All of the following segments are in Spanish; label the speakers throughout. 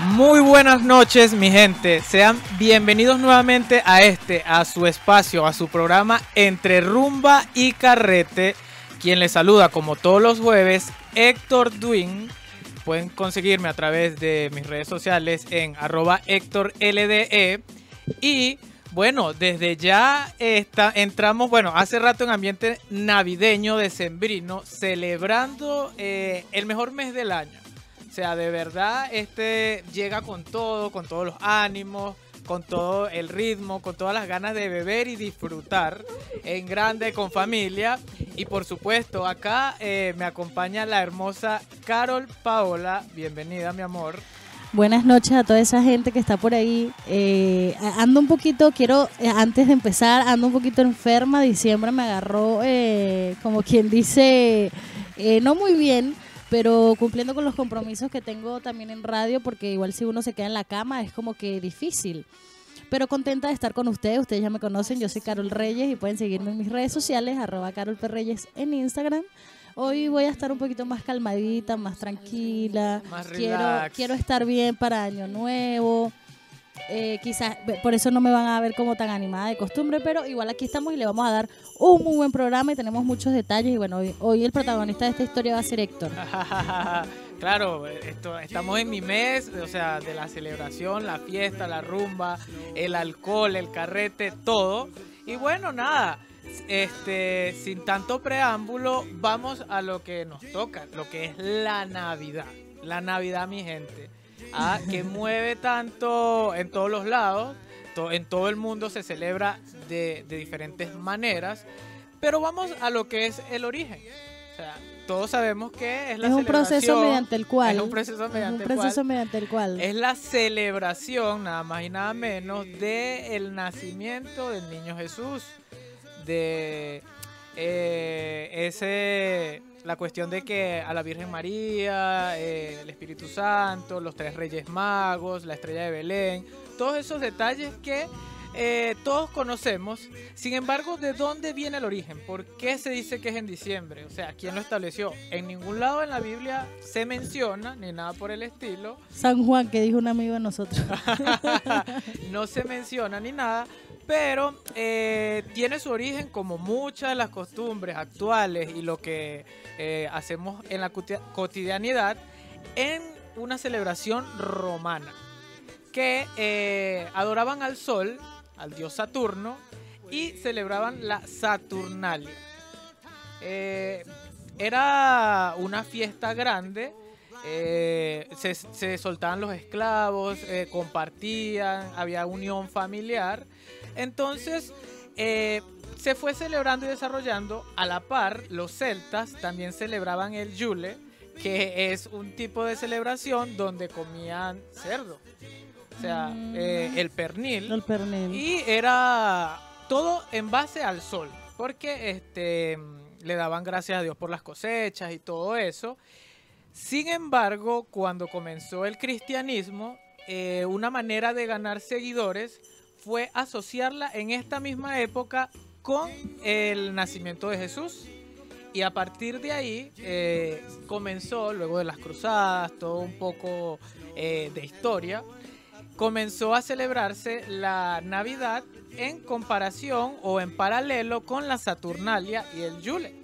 Speaker 1: Muy buenas noches, mi gente. Sean bienvenidos nuevamente a este, a su espacio, a su programa Entre Rumba y Carrete. Quien les saluda como todos los jueves, Héctor Duin. Pueden conseguirme a través de mis redes sociales en arroba Héctor LDE. Y bueno, desde ya está, entramos, bueno, hace rato en ambiente navideño, decembrino, celebrando eh, el mejor mes del año. O sea, de verdad, este llega con todo, con todos los ánimos, con todo el ritmo, con todas las ganas de beber y disfrutar en grande, con familia. Y por supuesto, acá eh, me acompaña la hermosa Carol Paola. Bienvenida, mi amor.
Speaker 2: Buenas noches a toda esa gente que está por ahí. Eh, ando un poquito, quiero, eh, antes de empezar, ando un poquito enferma. Diciembre me agarró, como quien dice, no muy bien pero cumpliendo con los compromisos que tengo también en radio, porque igual si uno se queda en la cama es como que difícil. Pero contenta de estar con ustedes, ustedes ya me conocen, yo soy Carol Reyes y pueden seguirme en mis redes sociales, arroba Carol Reyes en Instagram. Hoy voy a estar un poquito más calmadita, más tranquila.
Speaker 1: Más
Speaker 2: quiero, quiero estar bien para Año Nuevo. Eh, quizás por eso no me van a ver como tan animada de costumbre, pero igual aquí estamos y le vamos a dar un muy buen programa y tenemos muchos detalles. Y bueno, hoy, el protagonista de esta historia va a ser Héctor.
Speaker 1: claro, esto, estamos en mi mes, o sea, de la celebración, la fiesta, la rumba, el alcohol, el carrete, todo. Y bueno, nada, este, sin tanto preámbulo, vamos a lo que nos toca, lo que es la Navidad. La Navidad, mi gente. Ah, que mueve tanto en todos los lados, en todo el mundo se celebra de, diferentes maneras, pero vamos a lo que es el origen. O sea, todos sabemos que es la
Speaker 2: es un proceso mediante el cual.
Speaker 1: es un proceso mediante,
Speaker 2: el, cual,
Speaker 1: es la celebración nada más y nada menos de el nacimiento del niño Jesús de eh, ese la cuestión de que a la Virgen María, eh, el Espíritu Santo, los tres Reyes Magos, la estrella de Belén, todos esos detalles que eh, todos conocemos. Sin embargo, ¿de dónde viene el origen? ¿Por qué se dice que es en diciembre? O sea, ¿quién lo estableció? En ningún lado en la Biblia se menciona, ni nada por el estilo.
Speaker 2: San Juan, que dijo un amigo de nosotros.
Speaker 1: no se menciona ni nada, pero eh, tiene su origen como muchas de las costumbres actuales y lo que eh, hacemos en la cotidianidad en una celebración romana que eh, adoraban al sol, al dios Saturno y celebraban la Saturnalia. era una fiesta grande se, se, soltaban los esclavos, compartían, había unión familiar entonces, eh, se fue celebrando y desarrollando a la par. Los celtas también celebraban el Yule, que es un tipo de celebración donde comían cerdo. O sea, mm. eh, el pernil.
Speaker 2: El pernil.
Speaker 1: Y era todo en base al sol, porque este, le daban gracias a Dios por las cosechas y todo eso. Sin embargo, cuando comenzó el cristianismo, eh, una manera de ganar seguidores fue asociarla en esta misma época con el nacimiento de Jesús. Y a partir de ahí eh, comenzó, luego de las cruzadas, todo un poco eh, de historia, comenzó a celebrarse la Navidad en comparación o en paralelo con la Saturnalia y el Yule.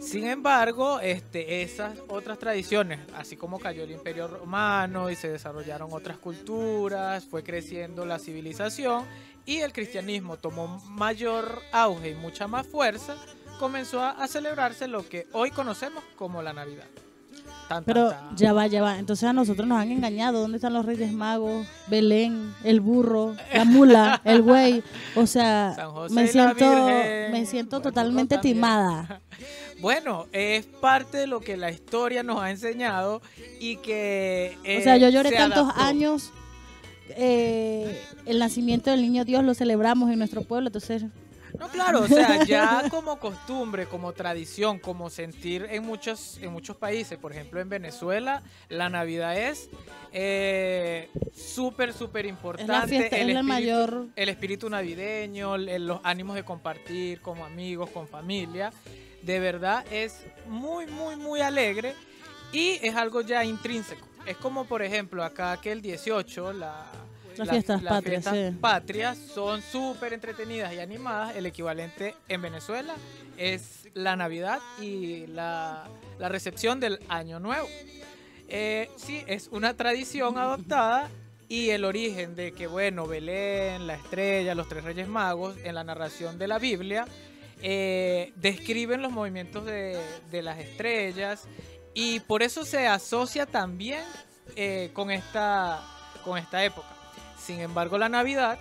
Speaker 1: Sin embargo, este, esas otras tradiciones, así como cayó el Imperio Romano y se desarrollaron otras culturas, fue creciendo la civilización y el cristianismo tomó mayor auge y mucha más fuerza, comenzó a, celebrarse lo que hoy conocemos como la Navidad.
Speaker 2: Pero ya va, ya va. Entonces a nosotros nos han engañado. ¿Dónde están los Reyes Magos? Belén, el burro, la mula, el güey. O sea, me siento, me siento totalmente timada.
Speaker 1: Bueno, es parte de lo que la historia nos ha enseñado y que...
Speaker 2: o sea, yo lloré tantos años. Eh, el nacimiento del niño Dios lo celebramos en nuestro pueblo, entonces
Speaker 1: no, claro, o sea, ya como costumbre, como tradición, como sentir en muchos, en muchos países, por ejemplo en Venezuela, la Navidad es eh, súper, súper importante.
Speaker 2: el, espíritu, mayor...
Speaker 1: el espíritu navideño, los ánimos de compartir como amigos, con familia de verdad es muy, muy, muy alegre y es algo ya intrínseco. Es como, por ejemplo, acá que el 18, la,
Speaker 2: Las fiestas patrias,
Speaker 1: fiestas
Speaker 2: sí.
Speaker 1: patrias son súper entretenidas y animadas. El equivalente en Venezuela es la Navidad y la, la recepción del Año Nuevo. Eh, sí, es una tradición adoptada y el origen de que, bueno, Belén, la estrella, los tres reyes magos, en la narración de la Biblia, eh, describen los movimientos de, las estrellas y por eso se asocia también eh, con, esta, con esta época. Sin embargo, la Navidad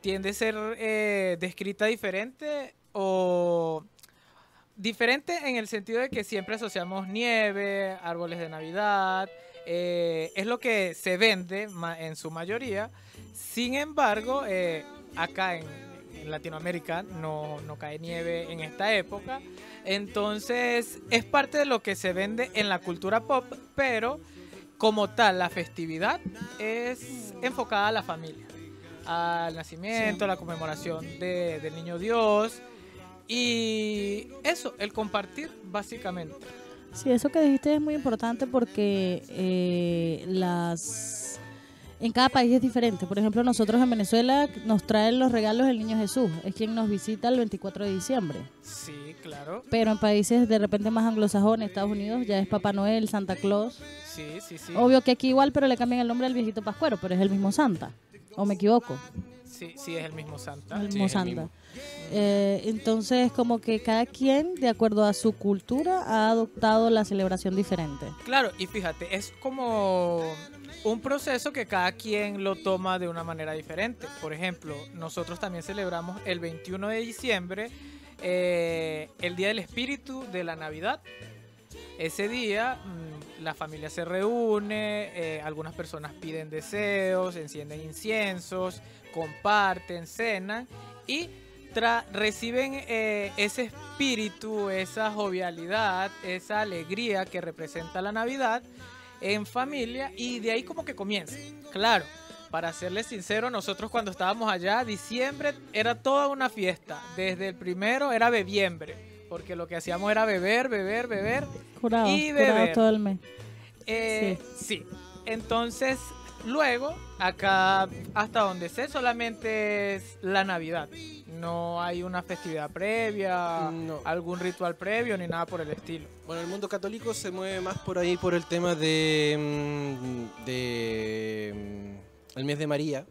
Speaker 1: tiende a ser eh, descrita diferente o diferente en el sentido de que siempre asociamos nieve, árboles de Navidad, eh, es lo que se vende en su mayoría. Sin embargo, acá en, en Latinoamérica no, no cae nieve en esta época. Entonces es parte de lo que se vende en la cultura pop, pero como tal la festividad es enfocada a la familia, al nacimiento, a la conmemoración de- del niño Dios. Y eso, el compartir básicamente.
Speaker 2: Sí, eso que dijiste es muy importante porque eh, las en cada país es diferente. Por ejemplo, nosotros en Venezuela nos traen los regalos el niño Jesús, es quien nos visita el 24 de diciembre.
Speaker 1: Sí, claro.
Speaker 2: Pero en países de repente más anglosajones, Estados Unidos, ya es Papá Noel, Santa Claus.
Speaker 1: Sí, sí, sí.
Speaker 2: Obvio que aquí igual, pero le cambian el nombre al viejito Pascuero, pero es el mismo Santa. ¿O me equivoco?
Speaker 1: Sí, sí, es el mismo Santa.
Speaker 2: El
Speaker 3: Sí,
Speaker 2: mismo
Speaker 3: el
Speaker 2: Santa.
Speaker 3: mismo.
Speaker 2: Eh, entonces, como que cada quien, de acuerdo a su cultura, ha adoptado la celebración diferente.
Speaker 1: Claro, y fíjate, es como un proceso que cada quien lo toma de una manera diferente. Por ejemplo, nosotros también celebramos el 21 de diciembre, eh, el Día del Espíritu de la Navidad. Ese día mm, la familia se reúne, eh, algunas personas piden deseos, encienden inciensos, comparten, cenan y reciben eh, ese espíritu, esa jovialidad, esa alegría que representa la Navidad en familia y de ahí como que comienza. Claro, para serles sincero, nosotros cuando estábamos allá, diciembre era toda una fiesta. Desde el primero era bebiembre, porque lo que hacíamos era beber, beber, beber.
Speaker 2: Curado,
Speaker 1: Y
Speaker 2: curado
Speaker 1: beber.
Speaker 2: todo el mes.
Speaker 1: Eh, sí. Entonces, luego, acá, hasta donde sé, solamente es la Navidad. No hay una festividad previa,
Speaker 3: No.
Speaker 1: algún ritual previo, ni nada por el estilo.
Speaker 3: Bueno, el mundo católico se mueve más por ahí por el tema de, mm, de mm, el mes de María,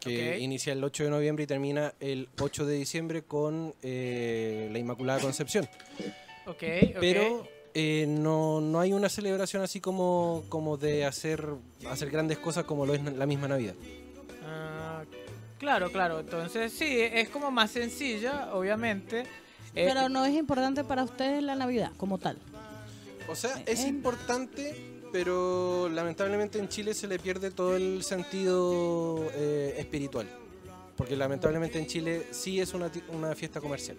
Speaker 3: que inicia el 8 de noviembre y termina el 8 de diciembre con eh, la Inmaculada Concepción.
Speaker 1: Ok, ok.
Speaker 3: Pero eh, no, no hay una celebración así como, como de hacer, hacer grandes cosas como lo es la misma Navidad.
Speaker 1: Ah, claro, claro. Entonces, sí, es como más sencilla, obviamente. Eh,
Speaker 2: Pero no es importante para ustedes la Navidad como tal.
Speaker 3: O sea, es
Speaker 2: En-
Speaker 3: importante, pero lamentablemente en Chile se le pierde todo el sentido eh, espiritual. Porque lamentablemente en Chile sí es una, una fiesta comercial.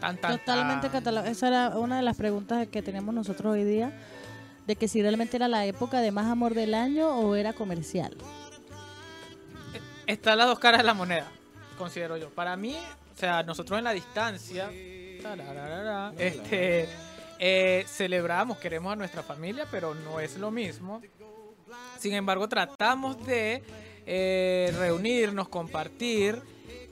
Speaker 1: Tan, tan,
Speaker 2: Totalmente catalán. Esa era una de las preguntas que tenemos nosotros hoy día. De que si realmente era la época de más amor del año o era comercial.
Speaker 1: Están las dos caras de la moneda, considero yo. Para mí, o sea, nosotros en la distancia, este, eh, celebramos, queremos a nuestra familia, pero no es lo mismo. Sin embargo, tratamos de eh, reunirnos, compartir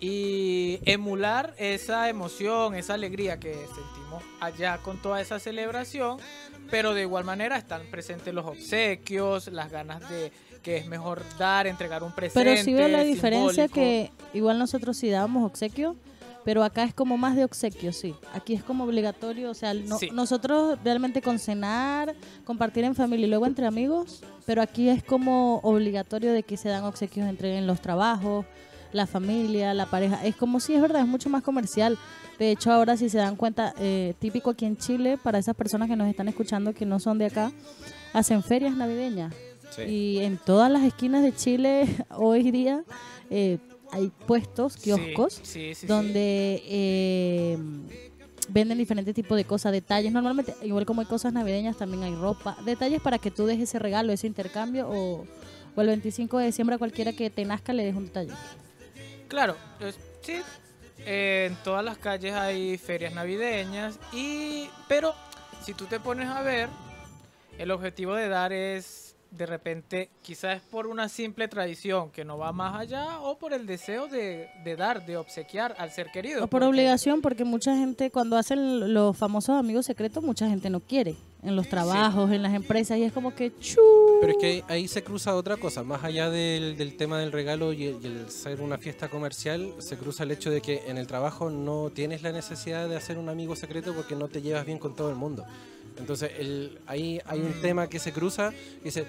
Speaker 1: y emular esa emoción, esa alegría que sentimos allá con toda esa celebración, pero de igual manera están presentes los obsequios, las ganas de que es mejor dar, entregar un presente.
Speaker 2: Pero sí veo la diferencia que igual nosotros sí dábamos obsequio, pero acá es como más de obsequio, sí. Aquí es como obligatorio, o sea, no-
Speaker 1: Sí.
Speaker 2: nosotros realmente con cenar, compartir en familia y luego entre amigos, pero aquí es como obligatorio de que se dan obsequios entre en los trabajos, la familia, la pareja. Es como si es verdad, es mucho más comercial. De hecho, ahora si se dan cuenta, eh, típico aquí en Chile, para esas personas que nos están escuchando que no son de acá, hacen ferias navideñas. Y en todas las esquinas de Chile hoy día eh, hay puestos, kioscos,
Speaker 1: sí,
Speaker 2: donde eh, venden diferentes tipos de cosas, detalles. Normalmente, igual como hay cosas navideñas, también hay ropa. Detalles para que tú dejes ese regalo, ese intercambio o, o el 25 de diciembre a cualquiera que te nazca le dejes un detalle.
Speaker 1: Claro, sí. eh, en todas las calles hay ferias navideñas y pero si tú te pones a ver, el objetivo de dar es de repente quizás es por una simple tradición que no va más allá o por el deseo de, de dar, de obsequiar al ser querido.
Speaker 2: O por
Speaker 1: porque-
Speaker 2: obligación, porque mucha gente, cuando hacen los famosos amigos secretos, mucha gente no quiere. En los trabajos, en las empresas, y es como que chu.
Speaker 3: Pero es que ahí, ahí se cruza otra cosa, más allá del, del tema del regalo y el, y el ser una fiesta comercial, se cruza el hecho de que en el trabajo no tienes la necesidad de hacer un amigo secreto porque no te llevas bien con todo el mundo. Entonces el, ahí hay un tema que se cruza y dice,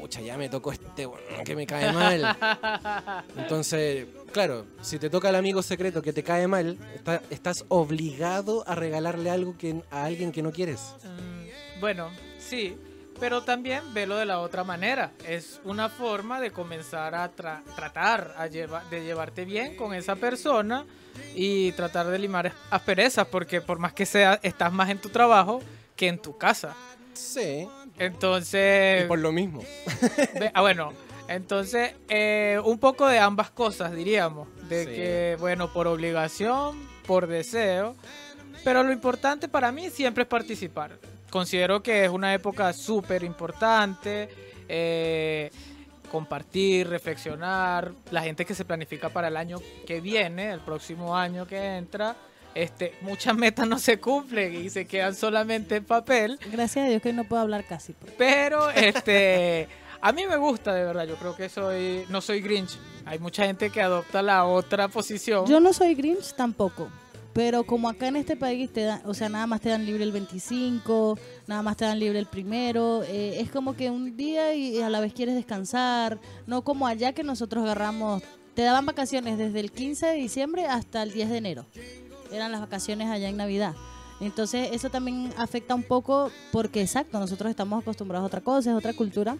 Speaker 3: pucha, ya me tocó este que me cae mal. Entonces, claro, si te toca el amigo secreto que te cae mal, está- estás obligado a regalarle algo que, a alguien que no quieres.
Speaker 1: Mm, bueno, sí, pero también velo de la otra manera. Es una forma de comenzar a tra- tratar a lleva- de llevarte bien con esa persona y tratar de limar asperezas, porque por más que sea, estás más en tu trabajo que en tu casa.
Speaker 3: Sí,
Speaker 1: Entonces,
Speaker 3: y por lo mismo.
Speaker 1: ah, bueno, entonces eh, un poco de ambas cosas diríamos, de
Speaker 3: Sí.
Speaker 1: que bueno, por obligación, por deseo, pero lo importante para mí siempre es participar. Considero que es una época súper importante. eh, compartir, reflexionar, la gente que se planifica para el año que viene, el próximo año que entra, este, muchas metas no se cumplen y se quedan solamente en papel,
Speaker 2: Gracias a Dios que no puedo hablar casi. pues.
Speaker 1: pero este, a mí me gusta de verdad, yo creo que soy, no soy Grinch, hay mucha gente que adopta la otra posición.
Speaker 2: Yo no soy Grinch tampoco. Pero como acá en este país te dan, o sea, nada más te dan libre el 25, nada más te dan libre el primero, eh, es como que un día y a la vez quieres descansar, no como allá que nosotros agarramos, te daban vacaciones desde el 15 de diciembre hasta el 10 de enero, eran las vacaciones allá en Navidad. Entonces eso también afecta un poco porque exacto, nosotros estamos acostumbrados a otra cosa, es otra cultura.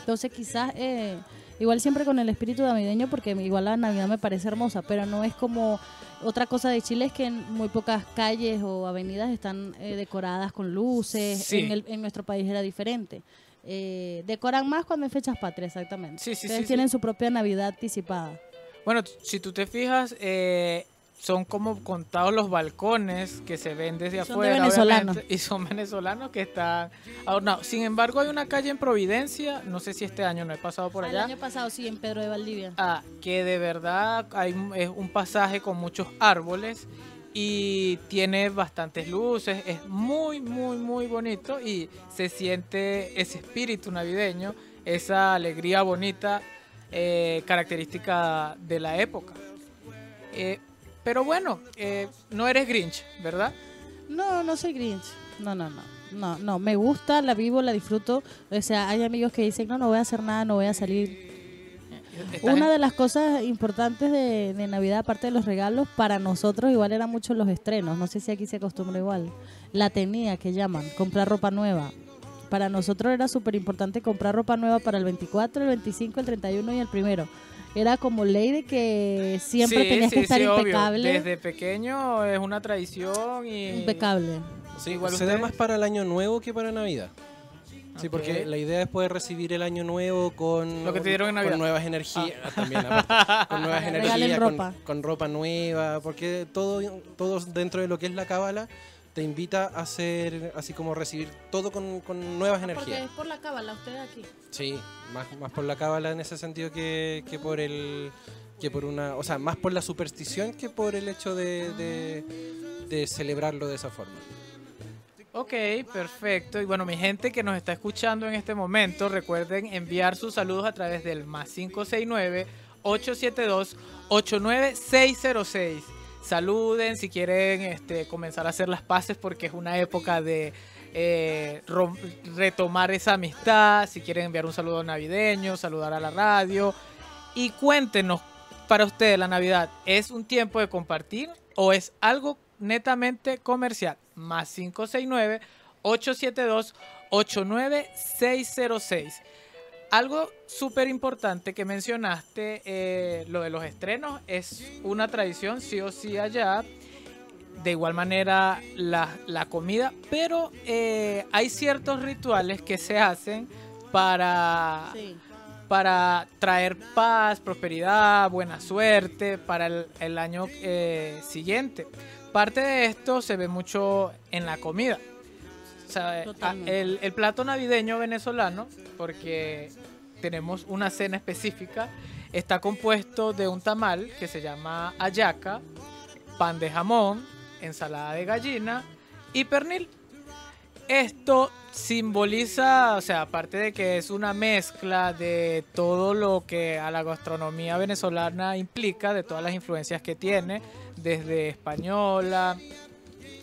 Speaker 2: Entonces quizás eh, igual siempre con el espíritu navideño porque igual la Navidad me parece hermosa, pero no es como otra cosa de Chile es que en muy pocas calles o avenidas están eh, decoradas con luces.
Speaker 1: Sí.
Speaker 2: En, el- en nuestro país era diferente. Eh, decoran más cuando hay fechas patrias, exactamente.
Speaker 1: Sí, sí,
Speaker 2: Ustedes
Speaker 1: sí,
Speaker 2: tienen su propia Navidad anticipada.
Speaker 1: Bueno, si tú te fijas, eh, son como contados los balcones que se ven desde
Speaker 2: Son de
Speaker 1: afuera.
Speaker 2: venezolanos.
Speaker 1: Y son venezolanos que están adornados. Sin embargo, hay una calle en Providencia, no sé si este año no he pasado por
Speaker 2: Ah,
Speaker 1: allá.
Speaker 2: El año pasado sí, en Pedro de Valdivia.
Speaker 1: Ah, que de verdad hay es un pasaje con muchos árboles y tiene bastantes luces, es muy, muy, muy bonito y se siente ese espíritu navideño, esa alegría bonita eh, característica de la época. Eh, pero bueno, eh, no eres Grinch, ¿verdad?
Speaker 2: No, no soy Grinch. No, no, no. No, no, me gusta, la vivo, la disfruto. O sea, hay amigos que dicen, no, no voy a hacer nada, no voy a salir.
Speaker 1: Estás
Speaker 2: Una
Speaker 1: en-
Speaker 2: de las cosas importantes de, de Navidad, aparte de los regalos, para nosotros igual eran mucho los estrenos. No sé si aquí se acostumbra igual. La tenía que llaman, comprar ropa nueva. Para nosotros era súper importante comprar ropa nueva para el 24, el 25, el 31 y el primero. Era como ley de que siempre
Speaker 1: Sí,
Speaker 2: tenías
Speaker 1: sí,
Speaker 2: que estar
Speaker 1: sí, obvio.
Speaker 2: impecable.
Speaker 1: Desde pequeño es una tradición y...
Speaker 2: Impecable.
Speaker 3: Sí,
Speaker 1: Igual
Speaker 3: se da
Speaker 1: ustedes.
Speaker 3: más para el año nuevo que para Navidad. Sí, porque la idea es poder recibir el año nuevo con,
Speaker 1: Lo que te dieron en Navidad.
Speaker 3: con nuevas energías, también aparte, con nuevas energías, con,
Speaker 2: ropa.
Speaker 3: con ropa nueva, porque todo, todo dentro de lo que es la cábala te invita a hacer así como recibir todo con, con nuevas
Speaker 2: Porque
Speaker 3: energías.
Speaker 2: es por la cábala, ustedes aquí.
Speaker 3: Sí, más, más por la cábala en ese sentido que, que por el que por una, o sea, más por la superstición que por el hecho de, de, celebrarlo de esa forma.
Speaker 1: Ok, perfecto. Y bueno, mi gente que nos está escuchando en este momento, recuerden enviar sus saludos a través del más 569-872-89606. Saluden si quieren este, comenzar a hacer las paces porque es una época de eh, retomar esa amistad. Si quieren enviar un saludo navideño, saludar a la radio. Y cuéntenos, para ustedes la Navidad, ¿es un tiempo de compartir o es algo netamente comercial? Más 569-872-89606. Algo súper importante que mencionaste, eh, lo de los estrenos, es una tradición sí o sí allá. De igual manera la, la comida, pero eh, hay ciertos rituales que se hacen para
Speaker 2: Sí.
Speaker 1: para traer paz, prosperidad, buena suerte para el, el año eh, siguiente. Parte de esto se ve mucho en la comida. O sea,
Speaker 2: Totalmente.
Speaker 1: el, el plato navideño venezolano, porque tenemos una cena específica, está compuesto de un tamal que se llama ayaca, pan de jamón, ensalada de gallina y pernil. Esto simboliza, o sea, aparte de que es una mezcla de todo lo que a la gastronomía venezolana implica, de todas las influencias que tiene, desde española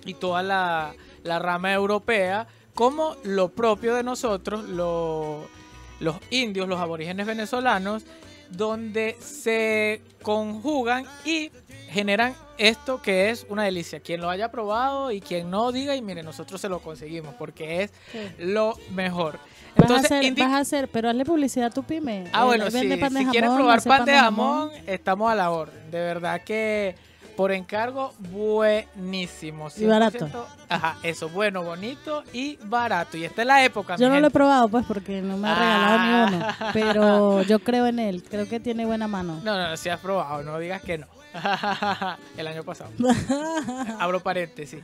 Speaker 1: y toda la, la rama europea, como lo propio de nosotros, lo- los indios, los aborígenes venezolanos, donde se conjugan y generan esto que es una delicia. Quien lo haya probado y quien no diga, y mire, nosotros se lo conseguimos porque es lo mejor.
Speaker 2: Vas,
Speaker 1: Entonces,
Speaker 2: a hacer, vas a hacer, pero hazle publicidad a tu pyme.
Speaker 1: Ah, bueno, si,
Speaker 2: jamón,
Speaker 1: probar
Speaker 2: hace
Speaker 1: pan de jamón, estamos a la orden. De verdad que por encargo, buenísimo.
Speaker 2: Y barato.
Speaker 1: 100%. Ajá, eso, bueno, bonito y barato. Y esta es la época,
Speaker 2: Yo no lo he probado, pues, porque no me ha regalado
Speaker 1: Ah.
Speaker 2: ni uno. Pero yo creo en él. Creo que tiene buena mano.
Speaker 1: No, no, no, si has probado, no digas que no. El año pasado. Abro paréntesis.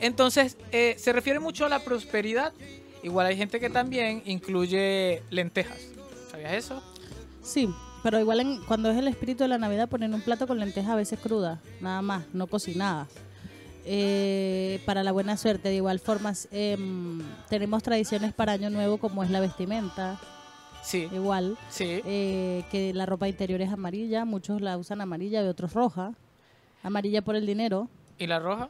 Speaker 1: Entonces, eh, se refiere mucho a la prosperidad. Igual hay gente que también incluye lentejas. ¿Sabías eso?
Speaker 2: Sí, pero igual en- cuando es el espíritu de la Navidad ponen un plato con lentejas a veces crudas, nada más, no cocinadas. Eh, para la buena suerte, de igual forma, em, tenemos tradiciones para Año Nuevo como es la vestimenta,
Speaker 1: Sí,
Speaker 2: igual,
Speaker 1: sí.
Speaker 2: eh, que la ropa interior es amarilla, muchos la usan amarilla y otros roja. Amarilla por el dinero,
Speaker 1: ¿Y la roja?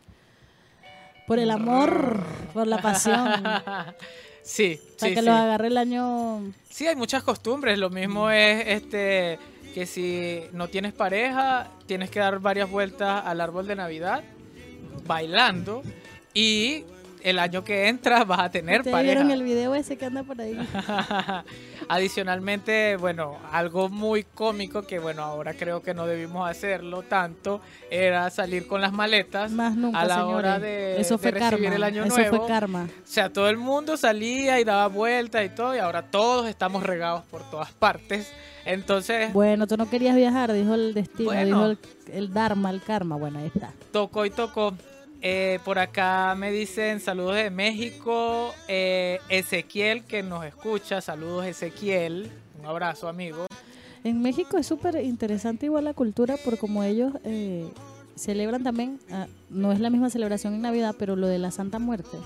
Speaker 2: por el amor, por la pasión, para
Speaker 1: Sí, sí,
Speaker 2: que
Speaker 1: sí.
Speaker 2: los agarre el año
Speaker 1: Sí, hay muchas costumbres. Lo mismo es este que si no tienes pareja, tienes que dar varias vueltas al árbol de Navidad bailando y el año que entra vas a tener
Speaker 2: ¿Ustedes
Speaker 1: pareja.
Speaker 2: vieron el video ese que anda por ahí?
Speaker 1: Adicionalmente, bueno, algo muy cómico que bueno, ahora creo que no debimos hacerlo tanto, era salir con las maletas
Speaker 2: Más nunca,
Speaker 1: a la
Speaker 2: señores.
Speaker 1: hora de,
Speaker 2: Eso
Speaker 1: de
Speaker 2: fue
Speaker 1: recibir
Speaker 2: karma.
Speaker 1: el año
Speaker 2: Eso
Speaker 1: nuevo.
Speaker 2: fue karma.
Speaker 1: O sea, todo el mundo salía y daba vueltas y todo, y ahora todos estamos regados por todas partes. Entonces,
Speaker 2: Bueno, tú no querías viajar, dijo el destino,
Speaker 1: Bueno.
Speaker 2: dijo el, el dharma, el karma. Bueno, ahí está.
Speaker 1: tocó y tocó. Eh, por acá me dicen saludos de México. eh, Ezequiel que nos escucha. Saludos Ezequiel. Un abrazo amigo.
Speaker 2: En México es súper interesante igual la cultura por como ellos eh, celebran también, ah, no es la misma celebración en Navidad, pero lo de la Santa Muerte.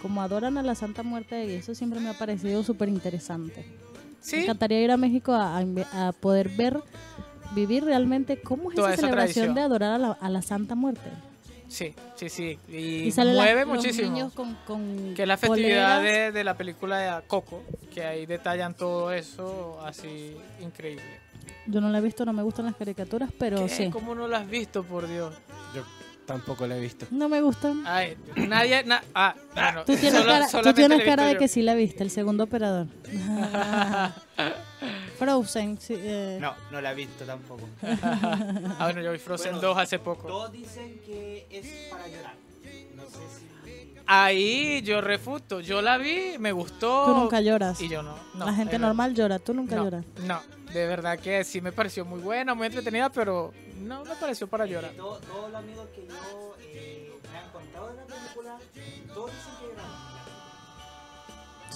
Speaker 2: Como adoran a la Santa Muerte y eso siempre me ha parecido súper interesante. Me
Speaker 1: Sí,
Speaker 2: encantaría ir a México a, a inve- a poder ver, vivir realmente cómo es
Speaker 1: Toda
Speaker 2: esa celebración de adorar a la, a la Santa Muerte.
Speaker 1: Sí, sí, sí. Y,
Speaker 2: Y salen la-
Speaker 1: mueve
Speaker 2: los
Speaker 1: muchísimo.
Speaker 2: niños con, con
Speaker 1: Que es la festividad de, de la película de Coco, que ahí detallan todo eso así increíble.
Speaker 2: Yo no la he visto, no me gustan las caricaturas, pero
Speaker 1: ¿Qué?
Speaker 2: sí.
Speaker 1: ¿Cómo no lo has visto, por Dios?
Speaker 3: Yo tampoco la he visto.
Speaker 2: No me gustan.
Speaker 1: Ay, nadie... na- ah, bueno,
Speaker 2: Tú tienes
Speaker 1: solo-
Speaker 2: cara, tú tienes
Speaker 1: la he visto
Speaker 2: cara de que sí la viste, el segundo operador. Frozen, sí, eh,
Speaker 4: No, no la he visto tampoco.
Speaker 1: Ah, bueno, yo vi Frozen
Speaker 4: Bueno,
Speaker 1: 2 hace poco.
Speaker 4: Todos dicen que es para llorar. No sé si.
Speaker 1: Ahí yo refuto. Yo la vi, me gustó.
Speaker 2: Tú nunca lloras.
Speaker 1: Y yo no. no,
Speaker 2: la gente normal llora, tú nunca
Speaker 1: verdad.
Speaker 2: lloras.
Speaker 1: No, no, de verdad que sí me pareció muy buena, muy entretenida, pero no me pareció para llorar.
Speaker 4: Todo- todos los amigos que yo eh, me han contado de la película, todos dicen que lloraron.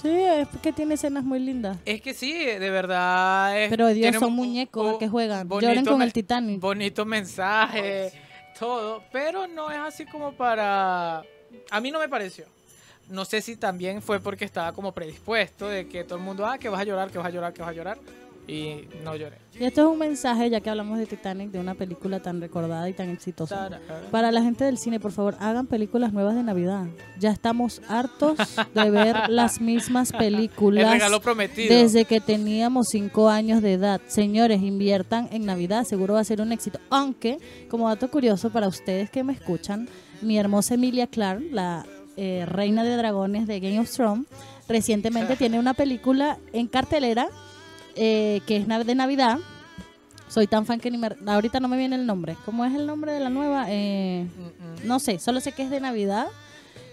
Speaker 2: Sí, es que tiene escenas muy lindas.
Speaker 1: Es que sí, de verdad. es-
Speaker 2: Pero Dios, son muñecos
Speaker 1: un
Speaker 2: que juegan. Lloren con el Titanic.
Speaker 1: Bonito mensaje, todo, pero no es así como para... A mí no me pareció. No sé si también fue porque estaba como predispuesto de que todo el mundo, ah, que vas a llorar, que vas a llorar, que vas a llorar. Y no lloré.
Speaker 2: Y esto es un mensaje, ya que hablamos de Titanic, de una película tan recordada y tan exitosa. Para la gente del cine, por favor, hagan películas nuevas de Navidad. Ya estamos hartos de ver las mismas
Speaker 1: El
Speaker 2: películas
Speaker 1: regalo prometido.
Speaker 2: desde que teníamos cinco años de edad. Señores, inviertan en Navidad, seguro va a ser un éxito. Aunque, como dato curioso para ustedes que me escuchan, mi hermosa Emilia Clarke, la eh, reina de dragones de Game of Thrones, recientemente tiene una película en cartelera eh, que es de Navidad. Soy tan fan que ni me, ahorita no me viene el nombre. ¿Cómo es el nombre de la nueva? Eh, no sé, solo sé que es de Navidad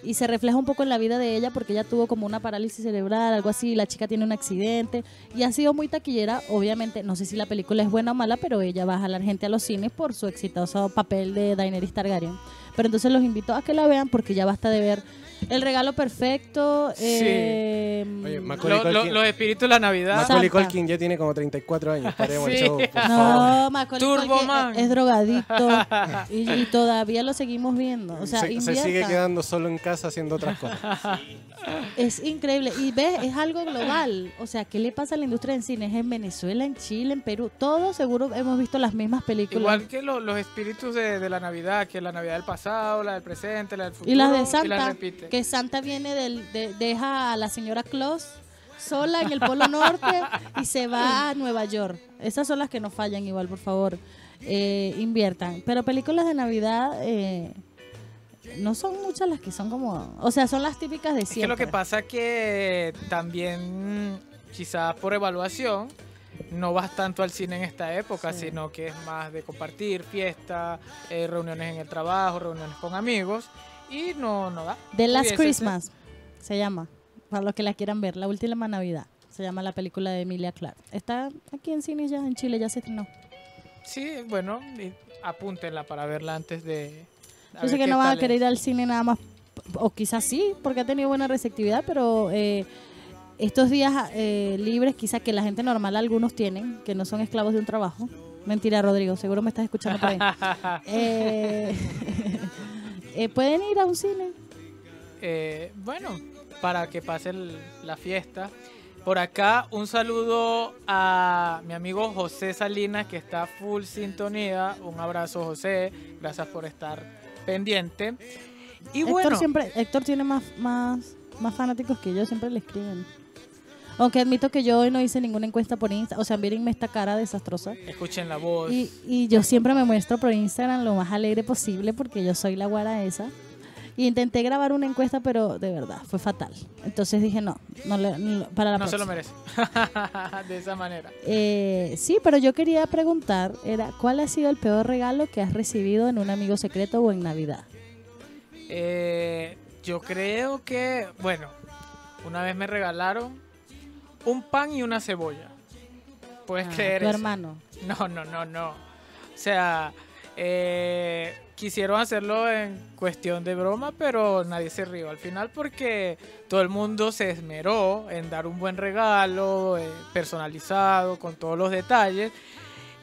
Speaker 2: y se refleja un poco en la vida de ella porque ella tuvo como una parálisis cerebral, algo así, la chica tiene un accidente y ha sido muy taquillera, obviamente, no sé si la película es buena o mala, pero ella va a jalar gente a los cines por su exitoso papel de Daenerys Targaryen. Pero entonces los invito a que la vean porque ya basta de ver El Regalo Perfecto.
Speaker 1: Sí.
Speaker 2: eh,
Speaker 3: Oye, Macaulay
Speaker 1: Lo- lo- los espíritus de la Navidad.
Speaker 3: Macaulay. Culkin ya tiene como 34 años. Paremos el
Speaker 1: Sí.
Speaker 3: show, por favor.
Speaker 2: No, Macaulay
Speaker 1: Turbo
Speaker 2: Culkin
Speaker 1: Man.
Speaker 2: es, es drogadicto y, y todavía lo seguimos viendo. O sea,
Speaker 3: se, se sigue quedando solo en casa haciendo otras cosas.
Speaker 2: Es increíble. Y ves, es algo global. O sea, ¿qué le pasa a la industria del cine? Es en Venezuela, en Chile, en Perú. Todos seguro hemos visto las mismas películas.
Speaker 1: Igual que lo- los espíritus de, de la Navidad, que la Navidad del pasado, la del presente, la del futuro.
Speaker 2: y las de
Speaker 1: las
Speaker 2: Santa, que Santa viene del, de- deja a la señora Claus sola en el Polo Norte y se va a Nueva York. Esas son las que no fallan igual, por favor. Eh, inviertan. Pero películas de Navidad eh, no son muchas las que son como... O sea, son las típicas de
Speaker 1: Es que
Speaker 2: siempre.
Speaker 1: lo que pasa que también, quizás por evaluación, no vas tanto al cine en esta época,
Speaker 2: Sí.
Speaker 1: sino que es más de compartir, fiesta, eh, reuniones en el trabajo, reuniones con amigos, y no, no da.
Speaker 2: The Last. Christmas se llama, para los que la quieran ver, la última Navidad. Se llama la película de Emilia Clarke. Está aquí en cine ya, en Chile, ya se estrenó.
Speaker 1: Sí, bueno, apúntenla para verla antes de... a
Speaker 2: Yo sé que no van a querer ir al cine nada más, o quizás sí, porque ha tenido buena receptividad, pero eh, estos días eh, libres, quizás que la gente normal algunos tienen, que no son esclavos de un trabajo. Mentira, Rodrigo, seguro me estás escuchando por ahí. Eh, eh, Pueden ir a un cine.
Speaker 1: Eh, bueno, para que pase el- la fiesta. Por acá, un saludo a mi amigo José Salinas, que está full sintonía. Un abrazo, José. Gracias por estar pendiente. Y
Speaker 2: Héctor
Speaker 1: bueno,
Speaker 2: siempre, Héctor tiene más, más, más fanáticos que yo, siempre le escriben. Aunque admito que yo hoy no hice ninguna encuesta por Instagram. O sea, mírenme esta cara desastrosa.
Speaker 1: escuchen la voz.
Speaker 2: Y, y yo siempre me muestro por Instagram lo más alegre posible porque yo soy la guara esa. Y intenté grabar una encuesta, pero de verdad, fue fatal. Entonces dije, no, no le- no- para la
Speaker 1: no se lo merece. de esa manera.
Speaker 2: Eh, sí, pero yo quería preguntar, era, ¿cuál ha sido el peor regalo que has recibido en un amigo secreto o en Navidad?
Speaker 1: Eh, yo creo que, bueno, una vez me regalaron un pan y una cebolla. ¿Puedes
Speaker 2: Ah,
Speaker 1: creer
Speaker 2: tu
Speaker 1: eso?
Speaker 2: hermano.
Speaker 1: No, no, no, no. O sea, eh, quisieron hacerlo en cuestión de broma, pero nadie se rió al final porque todo el mundo se esmeró en dar un buen regalo, eh, personalizado, con todos los detalles.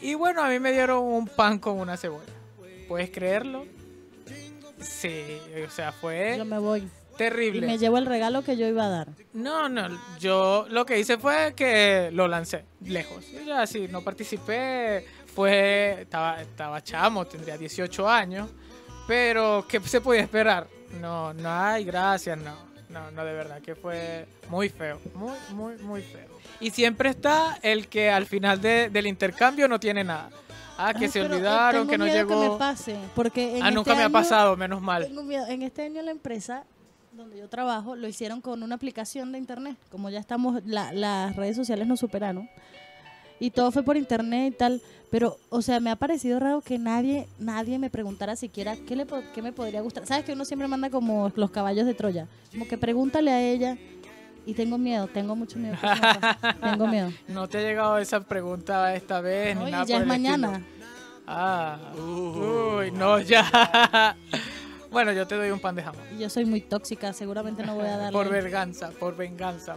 Speaker 1: Y bueno, a mí me dieron un pan con una cebolla. ¿Puedes creerlo? Sí, o sea, fue
Speaker 2: Yo me voy. Y
Speaker 1: terrible.
Speaker 2: me llevo el regalo que yo iba a dar.
Speaker 1: No, no, yo lo que hice fue que lo lancé lejos. Y ya sí, no participé, fue, estaba, estaba chamo, tendría 18 años, pero ¿qué se podía esperar? No, no hay, gracias, no, no, no, de verdad que fue muy feo, muy, muy, muy feo. Y siempre está el que al final de- del intercambio no tiene nada. Ah, que
Speaker 2: Ay,
Speaker 1: se
Speaker 2: eh,
Speaker 1: olvidaron, que no
Speaker 2: miedo
Speaker 1: llegó.
Speaker 2: que me pase, porque en
Speaker 1: ah,
Speaker 2: este
Speaker 1: nunca me ha pasado, menos mal.
Speaker 2: Tengo miedo. En este año la empresa donde yo trabajo lo hicieron con una aplicación de internet. Como ya estamos, la- las redes sociales nos superaron. Y todo fue por internet y tal. Pero, o sea, me ha parecido raro que nadie nadie me preguntara siquiera qué, le, qué me podría gustar. ¿Sabes que uno siempre manda como los caballos de Troya? Como que pregúntale a ella. Y tengo miedo, tengo mucho miedo. tengo miedo.
Speaker 1: No te ha llegado esa pregunta esta vez,
Speaker 2: No,
Speaker 1: ni
Speaker 2: y
Speaker 1: nada
Speaker 2: ya
Speaker 1: por
Speaker 2: es
Speaker 1: el
Speaker 2: mañana.
Speaker 1: estilo. Ah, uy, no, ya. Bueno, yo te doy un pan de jamón.
Speaker 2: Y yo soy muy tóxica, seguramente no voy a darle.
Speaker 1: Por venganza, por venganza.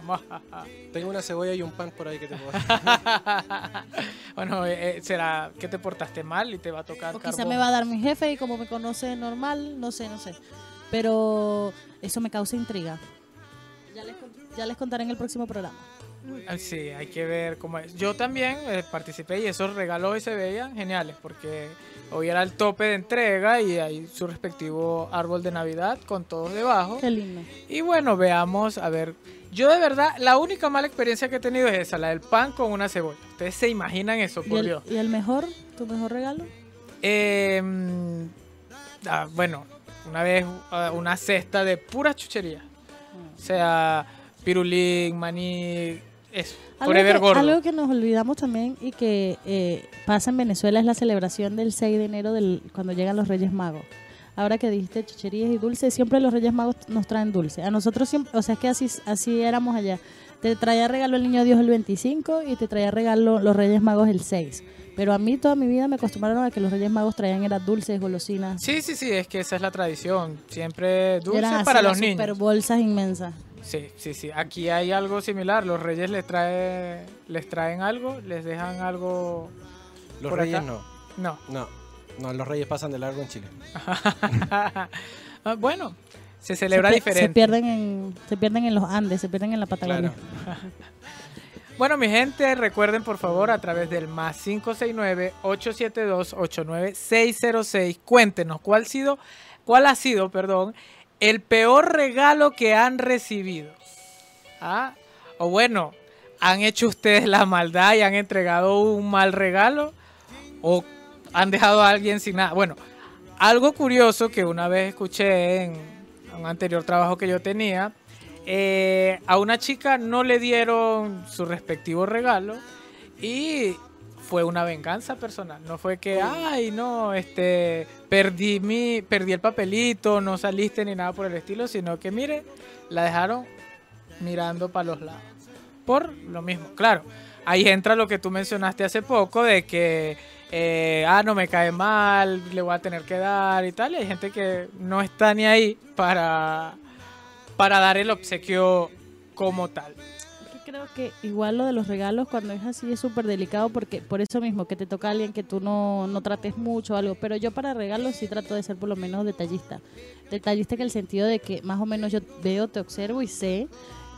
Speaker 3: Tengo una cebolla y un pan por ahí que te puedo
Speaker 1: bueno, eh, eh, será que te portaste mal y te va a tocar
Speaker 2: O quizá
Speaker 1: carbón.
Speaker 2: me va a dar mi jefe y como me conoce normal, no sé, no sé. Pero eso me causa intriga. Ya les, ya les contaré en el próximo programa.
Speaker 1: Ah, Sí, hay que ver cómo es. Yo también eh, participé y esos regalos hoy se veían geniales porque hoy era el tope de entrega y hay su respectivo árbol de Navidad con todos debajo.
Speaker 2: Qué lindo.
Speaker 1: Y bueno, veamos, a ver. Yo de verdad, la única mala experiencia que he tenido es esa, la del pan con una cebolla. Ustedes se imaginan eso,
Speaker 2: ¿Y
Speaker 1: por
Speaker 2: el,
Speaker 1: Dios.
Speaker 2: y el mejor? ¿Tu mejor regalo?
Speaker 1: Eh, ah, bueno, una vez ah, una cesta de pura chuchería. O sea, pirulín, maní, eso.
Speaker 2: Algo
Speaker 1: Forever
Speaker 2: que,
Speaker 1: gordo.
Speaker 2: algo que nos olvidamos también y que eh, pasa en Venezuela es la celebración del 6 de enero del, cuando llegan los Reyes Magos. Ahora que dijiste chucherías y dulces, siempre los Reyes Magos nos traen dulce. A nosotros siempre, o sea, es que así, así éramos allá. Te traía regalo el niño Dios el 25 y te traía regalo los Reyes Magos el 6. Pero a mí toda mi vida me acostumbraron a que los Reyes Magos traían eran dulces, golosinas.
Speaker 1: Sí, sí, sí, es que esa es la tradición. Siempre
Speaker 2: Y
Speaker 1: dulce
Speaker 2: eran así
Speaker 1: para los
Speaker 2: super
Speaker 1: niños.
Speaker 2: bolsas inmensas.
Speaker 1: Sí, sí, sí. Aquí hay algo similar. Los reyes les, trae, les traen algo, les dejan algo.
Speaker 3: Los
Speaker 1: Por
Speaker 3: reyes
Speaker 1: acá.
Speaker 3: no.
Speaker 1: No.
Speaker 3: No. No, los reyes pasan de largo en Chile.
Speaker 1: Ah, bueno, se celebra
Speaker 2: se,
Speaker 1: diferente.
Speaker 2: Se pierden, en, se pierden en los Andes, se pierden en la Patagonia.
Speaker 3: Claro.
Speaker 1: Bueno, mi gente, recuerden por favor a través del más 569-872-89606, cuéntenos cuál, sido, cuál ha sido perdón, el peor regalo que han recibido. ¿Ah? O bueno, ¿han hecho ustedes la maldad y han entregado un mal regalo? ¿O han dejado a alguien sin nada? Bueno, algo curioso que una vez escuché en un anterior trabajo que yo tenía, eh, a una chica no le dieron su respectivo regalo y fue una venganza personal. No fue que, ay, no, este, perdí mi, perdí el papelito, no saliste ni nada por el estilo, sino que, mire, la dejaron mirando para los lados. Por lo mismo, claro. Ahí entra lo que tú mencionaste hace poco de que, eh, ah, no me cae mal, le voy a tener que dar y tal. Y hay gente que no está ni ahí para, para dar el obsequio como tal.
Speaker 2: Creo que igual lo de los regalos cuando es así es súper delicado porque por eso mismo que te toca a alguien que tú no, no trates mucho o algo. Pero yo para regalos sí trato de ser por lo menos detallista. Detallista en el sentido de que más o menos yo veo, te observo y sé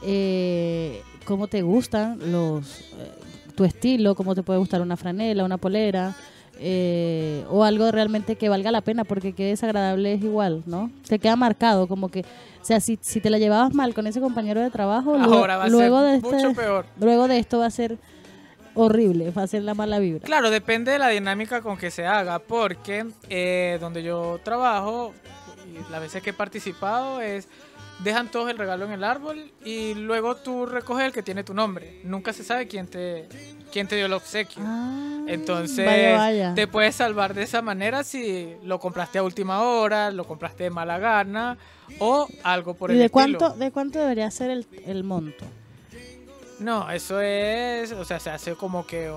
Speaker 2: eh, cómo te gustan los eh, tu estilo, cómo te puede gustar una franela, una polera. Eh, o algo realmente que valga la pena porque que desagradable es igual, ¿no? Te queda marcado como que, o sea, si, si te la llevabas mal con ese compañero de trabajo, luego-
Speaker 1: Ahora va a
Speaker 2: luego
Speaker 1: ser
Speaker 2: de este,
Speaker 1: mucho peor.
Speaker 2: Luego de esto va a ser horrible, va a ser la mala vibra.
Speaker 1: Claro, depende de la dinámica con que se haga, porque eh, donde yo trabajo, y las veces que he participado, es dejan todos el regalo en el árbol y luego tú recoges el que tiene tu nombre. Nunca se sabe quién te, quién te dio el obsequio.
Speaker 2: Ah,
Speaker 1: Entonces,
Speaker 2: vaya, vaya.
Speaker 1: te puedes salvar de esa manera si lo compraste a última hora, lo compraste de mala gana o algo por
Speaker 2: ¿Y
Speaker 1: el
Speaker 2: de
Speaker 1: estilo.
Speaker 2: cuánto, de cuánto debería ser el, el monto?
Speaker 1: No, eso es, o sea, se hace como que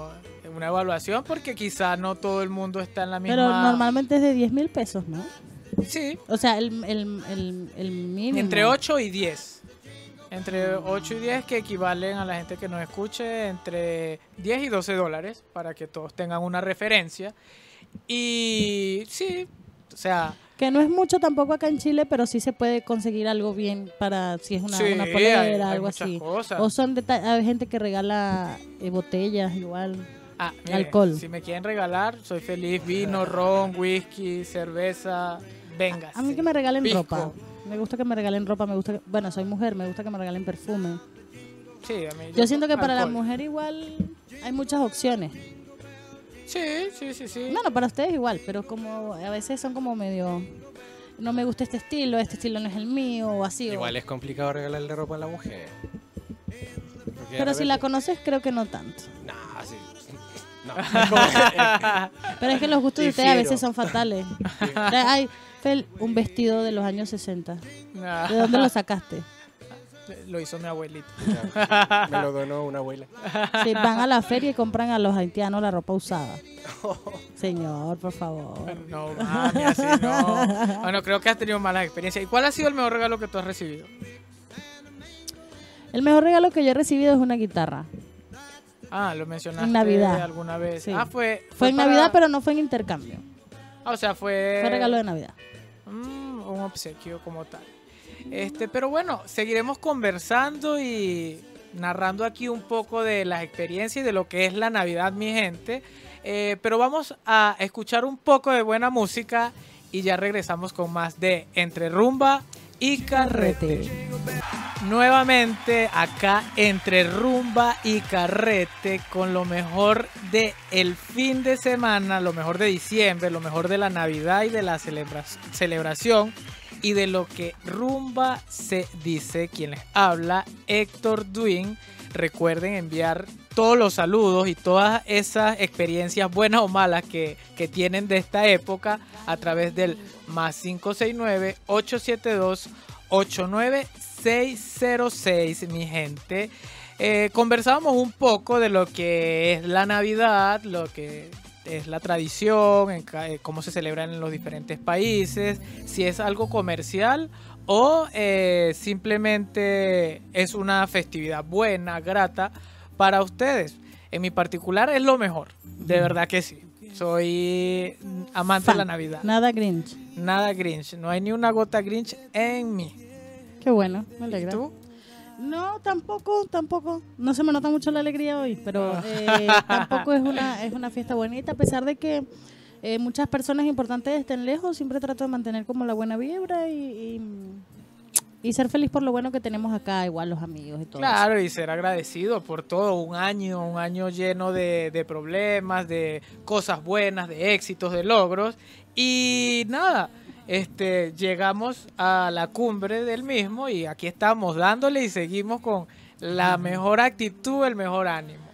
Speaker 1: una evaluación porque quizá no todo el mundo está en la misma.
Speaker 2: Pero normalmente es de 10 mil pesos, ¿no?
Speaker 1: Sí,
Speaker 2: O sea, el, el, el, el mínimo.
Speaker 1: entre 8 y 10. Entre 8 y 10 que equivalen a la gente que nos escuche entre 10 y 12 dólares para que todos tengan una referencia. Y sí, o sea,
Speaker 2: Que no es mucho tampoco acá en Chile, pero sí se puede conseguir algo bien para si es una,
Speaker 1: sí,
Speaker 2: una polera,
Speaker 1: hay
Speaker 2: algo así.
Speaker 1: cosas.
Speaker 2: O son hay gente que regala eh, botellas igual.
Speaker 1: Ah, mire,
Speaker 2: alcohol.
Speaker 1: Si me quieren regalar, soy feliz. Vino, ron, whisky, cerveza, venga.
Speaker 2: A mí que me regalen
Speaker 1: Pisco.
Speaker 2: ropa. Me gusta que me regalen ropa, me gusta que- bueno, soy mujer, me gusta que me regalen perfume.
Speaker 1: Sí, a mí
Speaker 2: Yo siento que para la mujer igual hay muchas opciones.
Speaker 1: Sí, sí, sí, sí.
Speaker 2: Bueno, para ustedes igual, pero como a veces son como medio no me gusta este estilo, este estilo no es el mío o así. o-
Speaker 3: Igual es complicado regalarle ropa a la mujer. Porque
Speaker 2: Pero si la conoces creo que no tanto.
Speaker 3: Nah, sí. No,
Speaker 2: Pero es que los gustos de ustedes a veces son fatales. Hay Un vestido de los años 60.
Speaker 1: Nah,
Speaker 2: ¿De dónde lo sacaste?
Speaker 1: lo hizo mi abuelita.
Speaker 3: me lo donó una abuela.
Speaker 2: Sí, van a la feria y compran a los haitianos la ropa usada. Señor, por favor.
Speaker 1: No, mami, así no. Bueno, creo que has tenido malas experiencias. ¿Y cuál ha sido el mejor regalo que tú has recibido?
Speaker 2: El mejor regalo que yo he recibido es una guitarra.
Speaker 1: Ah, lo mencionaste
Speaker 2: En Navidad.
Speaker 1: alguna vez.
Speaker 2: Sí.
Speaker 1: Ah, fue.
Speaker 2: Fue en
Speaker 1: para-
Speaker 2: Navidad, pero no fue en intercambio.
Speaker 1: Ah, o sea, fue.
Speaker 2: Fue regalo de Navidad.
Speaker 1: Mm, un obsequio como tal. Este, pero bueno, seguiremos conversando y narrando aquí un poco de las experiencias y de lo que es la Navidad, mi gente. Eh, pero vamos a escuchar un poco de buena música y ya regresamos con más de Entre Rumba y Carrete. Nuevamente acá entre rumba y carrete con lo mejor de el fin de semana, lo mejor de diciembre, lo mejor de la Navidad y de la celebra- celebración y de lo que rumba se dice quien les habla, Héctor Duin. Recuerden enviar todos los saludos y todas esas experiencias buenas o malas que, que tienen de esta época a través del más 569 872 89606, mi gente. Eh, conversábamos un poco de lo que es la Navidad, lo que es la tradición, eh, cómo se celebra en los diferentes países, si es algo comercial o eh, simplemente es una festividad buena, grata para ustedes. En mi particular es lo mejor, de verdad que sí. Soy amante de la. Navidad.
Speaker 2: Nada Grinch.
Speaker 1: Nada Grinch, no hay ni una gota Grinch en mí.
Speaker 2: Qué bueno, me
Speaker 1: ¿Y
Speaker 2: alegra.
Speaker 1: tú?
Speaker 2: No, tampoco, tampoco. No se me nota mucho la alegría hoy, pero
Speaker 1: Ah.
Speaker 2: eh, tampoco es una, es una fiesta bonita, a pesar de que eh, muchas personas importantes estén lejos, siempre trato de mantener como la buena vibra y, y, y ser feliz por lo bueno que tenemos acá, igual los amigos y todo. eso.
Speaker 1: Claro, y ser agradecido por todo, un año, un año lleno de, de problemas, de cosas buenas, de éxitos, de logros. Y nada, este, llegamos a la cumbre del mismo y aquí estamos dándole y seguimos con la mejor actitud, el mejor ánimo.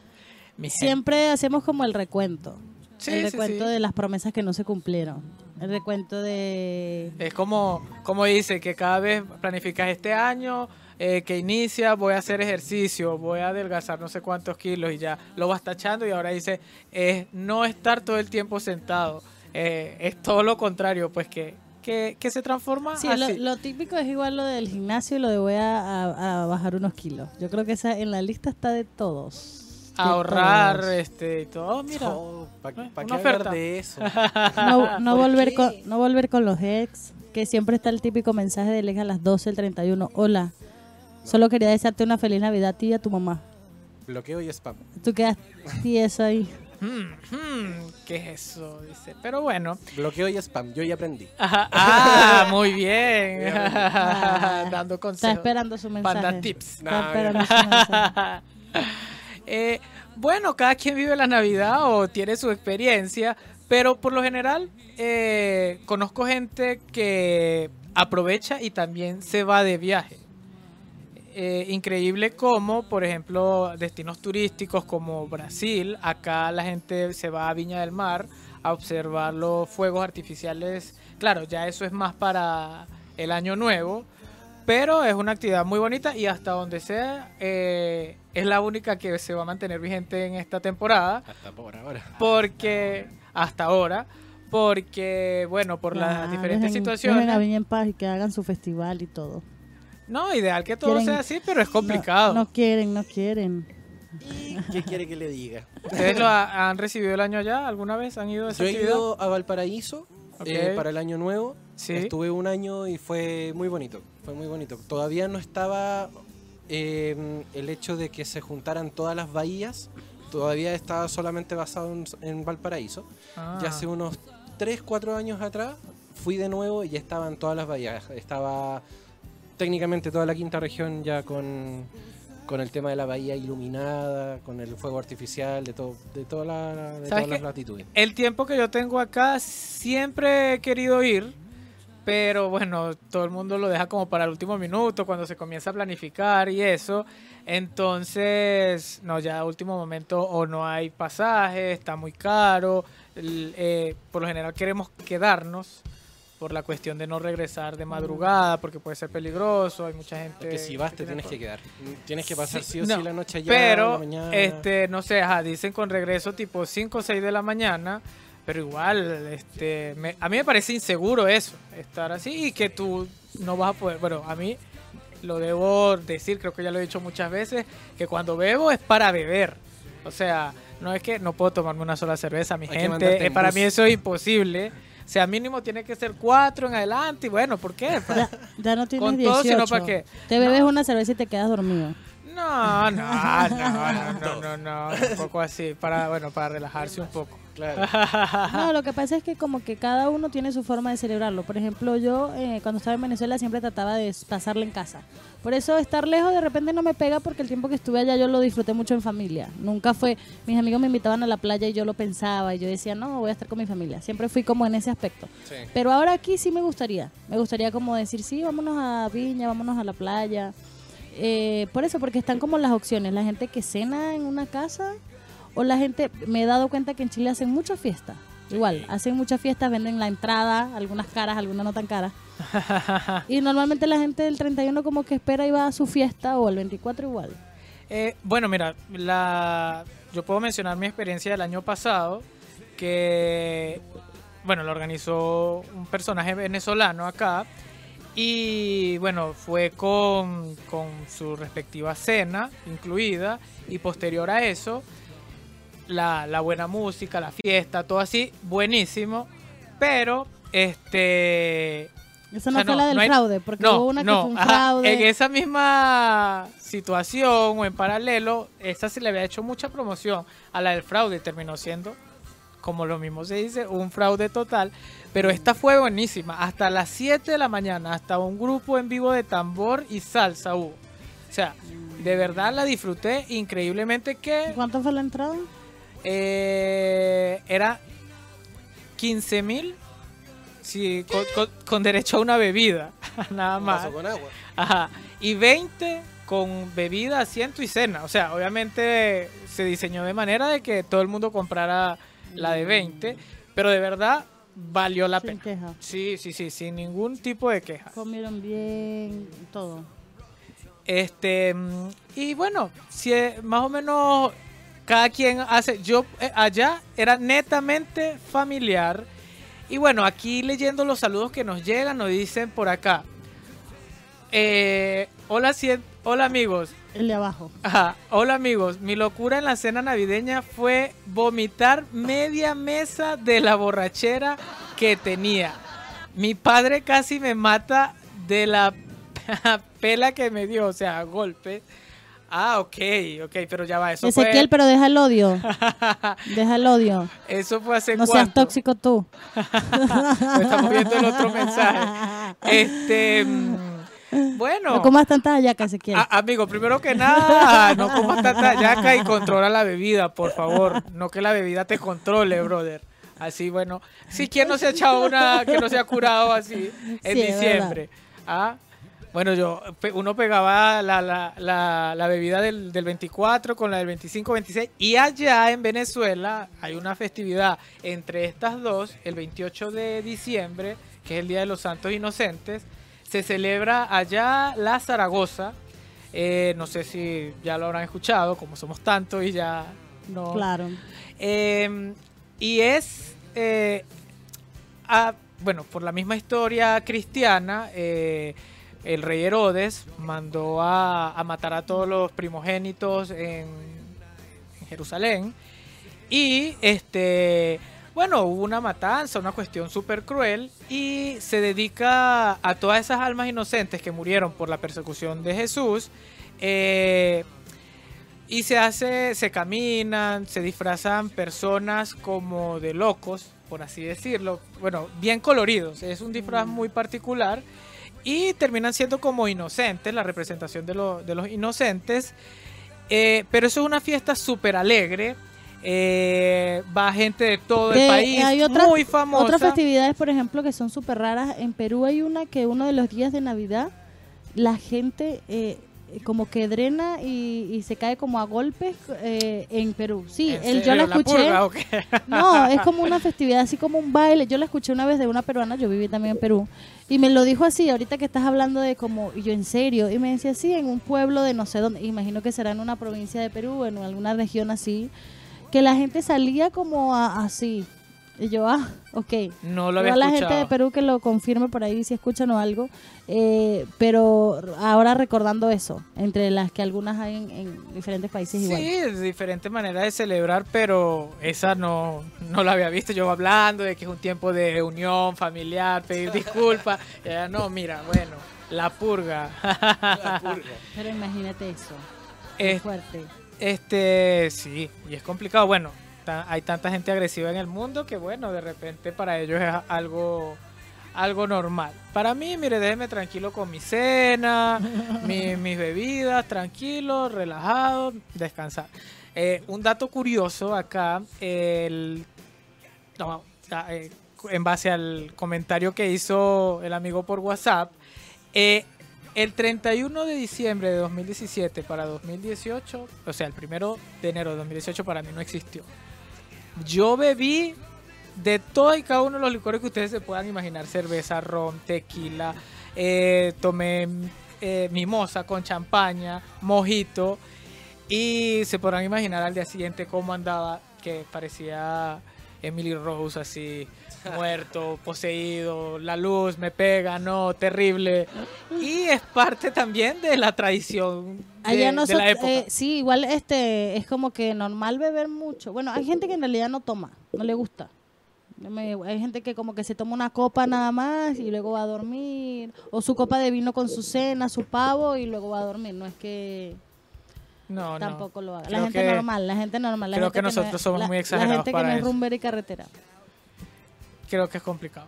Speaker 1: Mi gente.
Speaker 2: Siempre hacemos como el recuento.
Speaker 1: Sí,
Speaker 2: el recuento
Speaker 1: sí.
Speaker 2: de las promesas que no se cumplieron. El recuento de...
Speaker 1: Es como, como dice, que cada vez planificas este año, eh, que inicia, voy a hacer ejercicio, voy a adelgazar no sé cuántos kilos y ya lo vas tachando y ahora dice, es no estar todo el tiempo sentado. Eh, es todo lo contrario, pues que, que, que se transforma
Speaker 2: Sí, lo, típico es igual lo del gimnasio y lo de voy a, a- a bajar unos kilos. Yo creo que esa en la lista está de todos.
Speaker 1: Ahorrar este y todo. Mira,
Speaker 3: ¿Para
Speaker 1: eh,
Speaker 3: qué
Speaker 1: una
Speaker 3: hablar
Speaker 1: oferta.
Speaker 3: de eso?
Speaker 2: No, no
Speaker 3: ¿Por
Speaker 2: volver
Speaker 3: qué?
Speaker 2: con, no volver con los ex, que siempre está el típico mensaje del ex a las 12, el 31. Hola, solo quería desearte una feliz Navidad a ti y a tu mamá.
Speaker 3: Bloqueo y spam.
Speaker 2: Tú quedas tieso ahí.
Speaker 1: hmm, hmm, ¿qué es eso? Dice, pero bueno.
Speaker 3: Bloqueo y spam. Yo ya aprendí.
Speaker 1: Ajá, ah, muy bien.
Speaker 2: Ah,
Speaker 1: Dando
Speaker 2: Está
Speaker 1: consejos.
Speaker 2: esperando su mensaje.
Speaker 1: Panda tips.
Speaker 2: Está
Speaker 3: No,
Speaker 2: esperando su mensaje.
Speaker 1: Eh, bueno, cada quien vive la Navidad o tiene su experiencia, pero por lo general eh, conozco gente que aprovecha y también se va de viaje. Eh, increíble como, por ejemplo, destinos turísticos como Brasil, acá la gente se va a Viña del Mar a observar los fuegos artificiales. Claro, ya eso es más para el año nuevo, pero es una actividad muy bonita y hasta donde sea eh, es la única que se va a mantener vigente en esta temporada
Speaker 3: Hasta por ahora.
Speaker 1: porque hasta ahora porque bueno por las diferentes
Speaker 2: dejen-
Speaker 1: situaciones
Speaker 2: dejen a Viña en paz y que hagan su festival y todo.
Speaker 1: no ideal que todo
Speaker 2: Quieren-
Speaker 1: sea así pero es complicado
Speaker 2: No, no quieren, no quieren.
Speaker 3: ¿Qué quiere que le diga?
Speaker 1: ustedes lo ha- han recibido el año ya alguna vez han ido a esa
Speaker 3: Yo he
Speaker 1: actividad
Speaker 3: ido a Valparaíso eh, para el año nuevo.
Speaker 1: Sí.
Speaker 3: Estuve un año y fue muy bonito. Fue muy bonito. Todavía no estaba eh, el hecho de que se juntaran todas las bahías. Todavía estaba solamente basado en, en Valparaíso.
Speaker 1: Ah.
Speaker 3: Ya hace unos 3, 4 años atrás fui de nuevo y ya estaban todas las bahías. Estaba técnicamente toda la quinta región ya con, con el tema de la bahía iluminada, con el fuego artificial, de, todo, de, toda la, de
Speaker 1: ¿Sabes
Speaker 3: todas las latitudes.
Speaker 1: el tiempo que yo tengo acá siempre he querido ir, pero bueno, todo el mundo lo deja como para el último minuto, cuando se comienza a planificar y eso. Entonces, no, ya a último momento o no hay pasaje, está muy caro. eh, por lo general queremos quedarnos por la cuestión de no regresar de madrugada, porque puede ser peligroso, hay mucha gente...
Speaker 3: Porque si vas te
Speaker 1: tiene
Speaker 3: tienes que quedar. Tienes que pasar
Speaker 1: Sí,
Speaker 3: sí o
Speaker 1: no,
Speaker 3: sí la noche allá, en la
Speaker 1: Pero,
Speaker 3: mañana.
Speaker 1: este, no sé, ajá, dicen con regreso tipo 5 o 6 de la mañana, pero igual, este, me- a mí me parece inseguro eso, estar así y que tú no vas a poder, bueno, a mí lo debo decir, creo que ya lo he dicho muchas veces, que cuando bebo es para beber, o sea, no es que no puedo tomarme una sola cerveza, mi
Speaker 3: Hay
Speaker 1: gente, eh,
Speaker 3: en
Speaker 1: para
Speaker 3: bus.
Speaker 1: mí eso es imposible. O sea, mínimo tiene que ser cuatro en adelante. Y bueno, ¿por qué?
Speaker 2: Ya, ya no tienes
Speaker 1: Con
Speaker 2: 18.
Speaker 1: todo, sino para qué.
Speaker 2: Te bebes una cerveza y te quedas dormido.
Speaker 1: No, no, no, no, no, no, no, un poco así, para, bueno, para relajarse un poco.
Speaker 3: Claro.
Speaker 2: No, lo que pasa es que como que cada uno tiene su forma de celebrarlo. Por ejemplo, yo eh, cuando estaba en Venezuela siempre trataba de pasarla en casa. Por eso estar lejos de repente no me pega porque el tiempo que estuve allá yo lo disfruté mucho en familia. Nunca fue, mis amigos me invitaban a la playa y yo lo pensaba y yo decía, no, voy a estar con mi familia. Siempre fui como en ese aspecto.
Speaker 3: Sí.
Speaker 2: Pero ahora aquí sí me gustaría. Me gustaría como decir, sí, vámonos a Viña, vámonos a la playa. Eh, por eso, porque están como las opciones. La gente que cena en una casa o la gente, me he dado cuenta que en Chile hacen muchas fiestas. Igual, hacen muchas fiestas, venden la entrada, algunas caras, algunas no tan caras. y normalmente la gente del 31 como que espera y va a su fiesta o el 24 igual.
Speaker 1: Eh, bueno, mira, la, yo puedo mencionar mi experiencia del año pasado, que, bueno, lo organizó un personaje venezolano acá. Y bueno, fue con, con su respectiva cena incluida. Y posterior a eso, la, la buena música, la fiesta, todo así, buenísimo. Pero, este,
Speaker 2: Esa
Speaker 1: O
Speaker 2: no
Speaker 1: sea,
Speaker 2: fue
Speaker 1: no,
Speaker 2: la del
Speaker 1: no hay-
Speaker 2: fraude, porque
Speaker 1: no,
Speaker 2: hubo una que fue un
Speaker 1: ajá,
Speaker 2: fraude.
Speaker 1: En esa misma situación o en paralelo, esta se le había hecho mucha promoción a la del fraude y terminó siendo, como lo mismo se dice, un fraude total. Pero esta fue buenísima. Hasta las 7 de la mañana, hasta un grupo en vivo de tambor y salsa hubo. O sea, de verdad la disfruté increíblemente que
Speaker 2: ¿Cuánto fue la entrada?
Speaker 1: eh, era 15 mil sí, con, con- con derecho a una bebida, nada más.
Speaker 3: con agua.
Speaker 1: Ajá. Y 20 con bebida, asiento y cena. O sea, obviamente se diseñó de manera de que todo el mundo comprara la de 20, pero de verdad valió la
Speaker 2: Sin
Speaker 1: pena.
Speaker 2: queja.
Speaker 1: Sí, sí, sí, sin ningún tipo de queja.
Speaker 2: Comieron bien, todo.
Speaker 1: Este, mm, y bueno, si eh, más o menos cada quien hace, yo eh, allá era netamente familiar. Y bueno, aquí leyendo los saludos que nos llegan, nos dicen por acá. eh, hola, cien- hola amigos.
Speaker 2: El de abajo.
Speaker 1: Ajá, hola amigos, mi locura en la cena navideña fue vomitar media mesa de la borrachera que tenía. Mi padre casi me mata de la pela que me dio, o sea, golpe. Ah, ok, ok, pero ya va, eso
Speaker 2: Ezequiel,
Speaker 1: fue,
Speaker 2: pero deja el odio. deja el odio.
Speaker 1: eso fue hace
Speaker 2: No seas tóxico tú.
Speaker 1: Estamos viendo el otro mensaje. Este, mm, bueno.
Speaker 2: No comas tantas hallacas, Ezequiel.
Speaker 1: A- amigo, primero que nada, no comas tanta yaca y controla la bebida, por favor. No que la bebida te controle, brother. Así, bueno. Sí, ¿quién no se ha echado una que no se ha curado así en
Speaker 2: Sí,
Speaker 1: diciembre? Ah, bueno, yo, uno pegaba la, la, la, la bebida del, del 24 con la del 25, 26. Y allá en Venezuela hay una festividad entre estas dos, el 28 de diciembre, que es el Día de los Santos Inocentes. Se celebra allá la Zaragoza. Eh, no sé si ya lo habrán escuchado, como somos tantos y ya no.
Speaker 2: Claro.
Speaker 1: Eh, y es, eh, a- bueno, por la misma historia cristiana, eh, el rey Herodes mandó a, a matar a todos los primogénitos en, en Jerusalén. Y este, bueno, hubo una matanza, una cuestión súper cruel. Y se dedica a todas esas almas inocentes que murieron por la persecución de Jesús. eh, y se hace, se caminan, se disfrazan personas como de locos, por así decirlo. Bueno, bien coloridos. Es un disfraz muy particular. Y terminan siendo como inocentes, la representación de, lo- de los inocentes. Eh, pero eso es una fiesta súper alegre. Eh, va gente de todo el
Speaker 2: Eh,
Speaker 1: país,
Speaker 2: hay otras-
Speaker 1: muy famosa.
Speaker 2: Otras festividades, por ejemplo, que son súper raras. En Perú hay una que uno de los días de Navidad, la gente eh, como que drena y, y se cae como a golpes eh, en Perú. Sí,
Speaker 1: ¿En
Speaker 2: el, yo la escuché.
Speaker 1: purga?
Speaker 2: No, es como una festividad, así como un baile. Yo la escuché una vez de una peruana, yo viví también en Perú, y me lo dijo así, ahorita que estás hablando de como, y yo en serio, y me decía así, en un pueblo de no sé dónde, imagino que será en una provincia de Perú, en alguna región así, que la gente salía como a- así. Y yo, ah, ok.
Speaker 1: No lo había
Speaker 2: Toda la
Speaker 1: escuchado.
Speaker 2: gente de Perú que lo confirme por ahí si escuchan o algo. Eh, pero ahora recordando eso, entre las que algunas hay en, en diferentes países igual.
Speaker 1: Sí, es diferente manera de celebrar, pero esa no, no la había visto. Yo hablando de que es un tiempo de unión familiar, pedir disculpas. Y ella, no, mira, bueno, la purga.
Speaker 3: La purga.
Speaker 2: Pero imagínate eso. Qué
Speaker 1: Es-
Speaker 2: fuerte.
Speaker 1: Este, sí, y es complicado. Bueno, hay tanta gente agresiva en el mundo que, bueno, de repente para ellos es algo, algo normal. Para mí, mire, déjeme tranquilo con mi cena, mi- mis bebidas, tranquilo, relajado, descansar. Eh, un dato curioso acá, el, no, eh, en base al comentario que hizo el amigo por WhatsApp, eh, el 31 de diciembre de 2017 para 2018, o sea, el primero de enero de 2018 para mí no existió. Yo bebí de todo y cada uno de los licores que ustedes se puedan imaginar, cerveza, ron, tequila, eh, tomé eh, mimosa con champaña, mojito, y se podrán imaginar al día siguiente cómo andaba, que parecía Emily Rose así, muerto, poseído, la luz me pega, no, terrible. Y es parte también de la tradición de,
Speaker 2: Allá
Speaker 1: de
Speaker 2: nosotros,
Speaker 1: la época.
Speaker 2: eh, sí, igual este es como que normal beber mucho. Bueno, hay gente que en realidad no toma, no le gusta. Hay gente que como que se toma una copa nada más y luego va a dormir. O su copa de vino con su cena, su pavo y luego va a dormir. No es que
Speaker 1: no, no.
Speaker 2: tampoco lo haga. La gente
Speaker 1: que-
Speaker 2: normal, la gente normal. La
Speaker 1: creo
Speaker 2: gente
Speaker 1: que
Speaker 2: no
Speaker 1: nosotros
Speaker 2: es-
Speaker 1: somos
Speaker 2: la-
Speaker 1: muy exagerados
Speaker 2: La gente
Speaker 1: para
Speaker 2: que no es
Speaker 1: eso.
Speaker 2: rumber y carretera.
Speaker 1: creo que es complicado.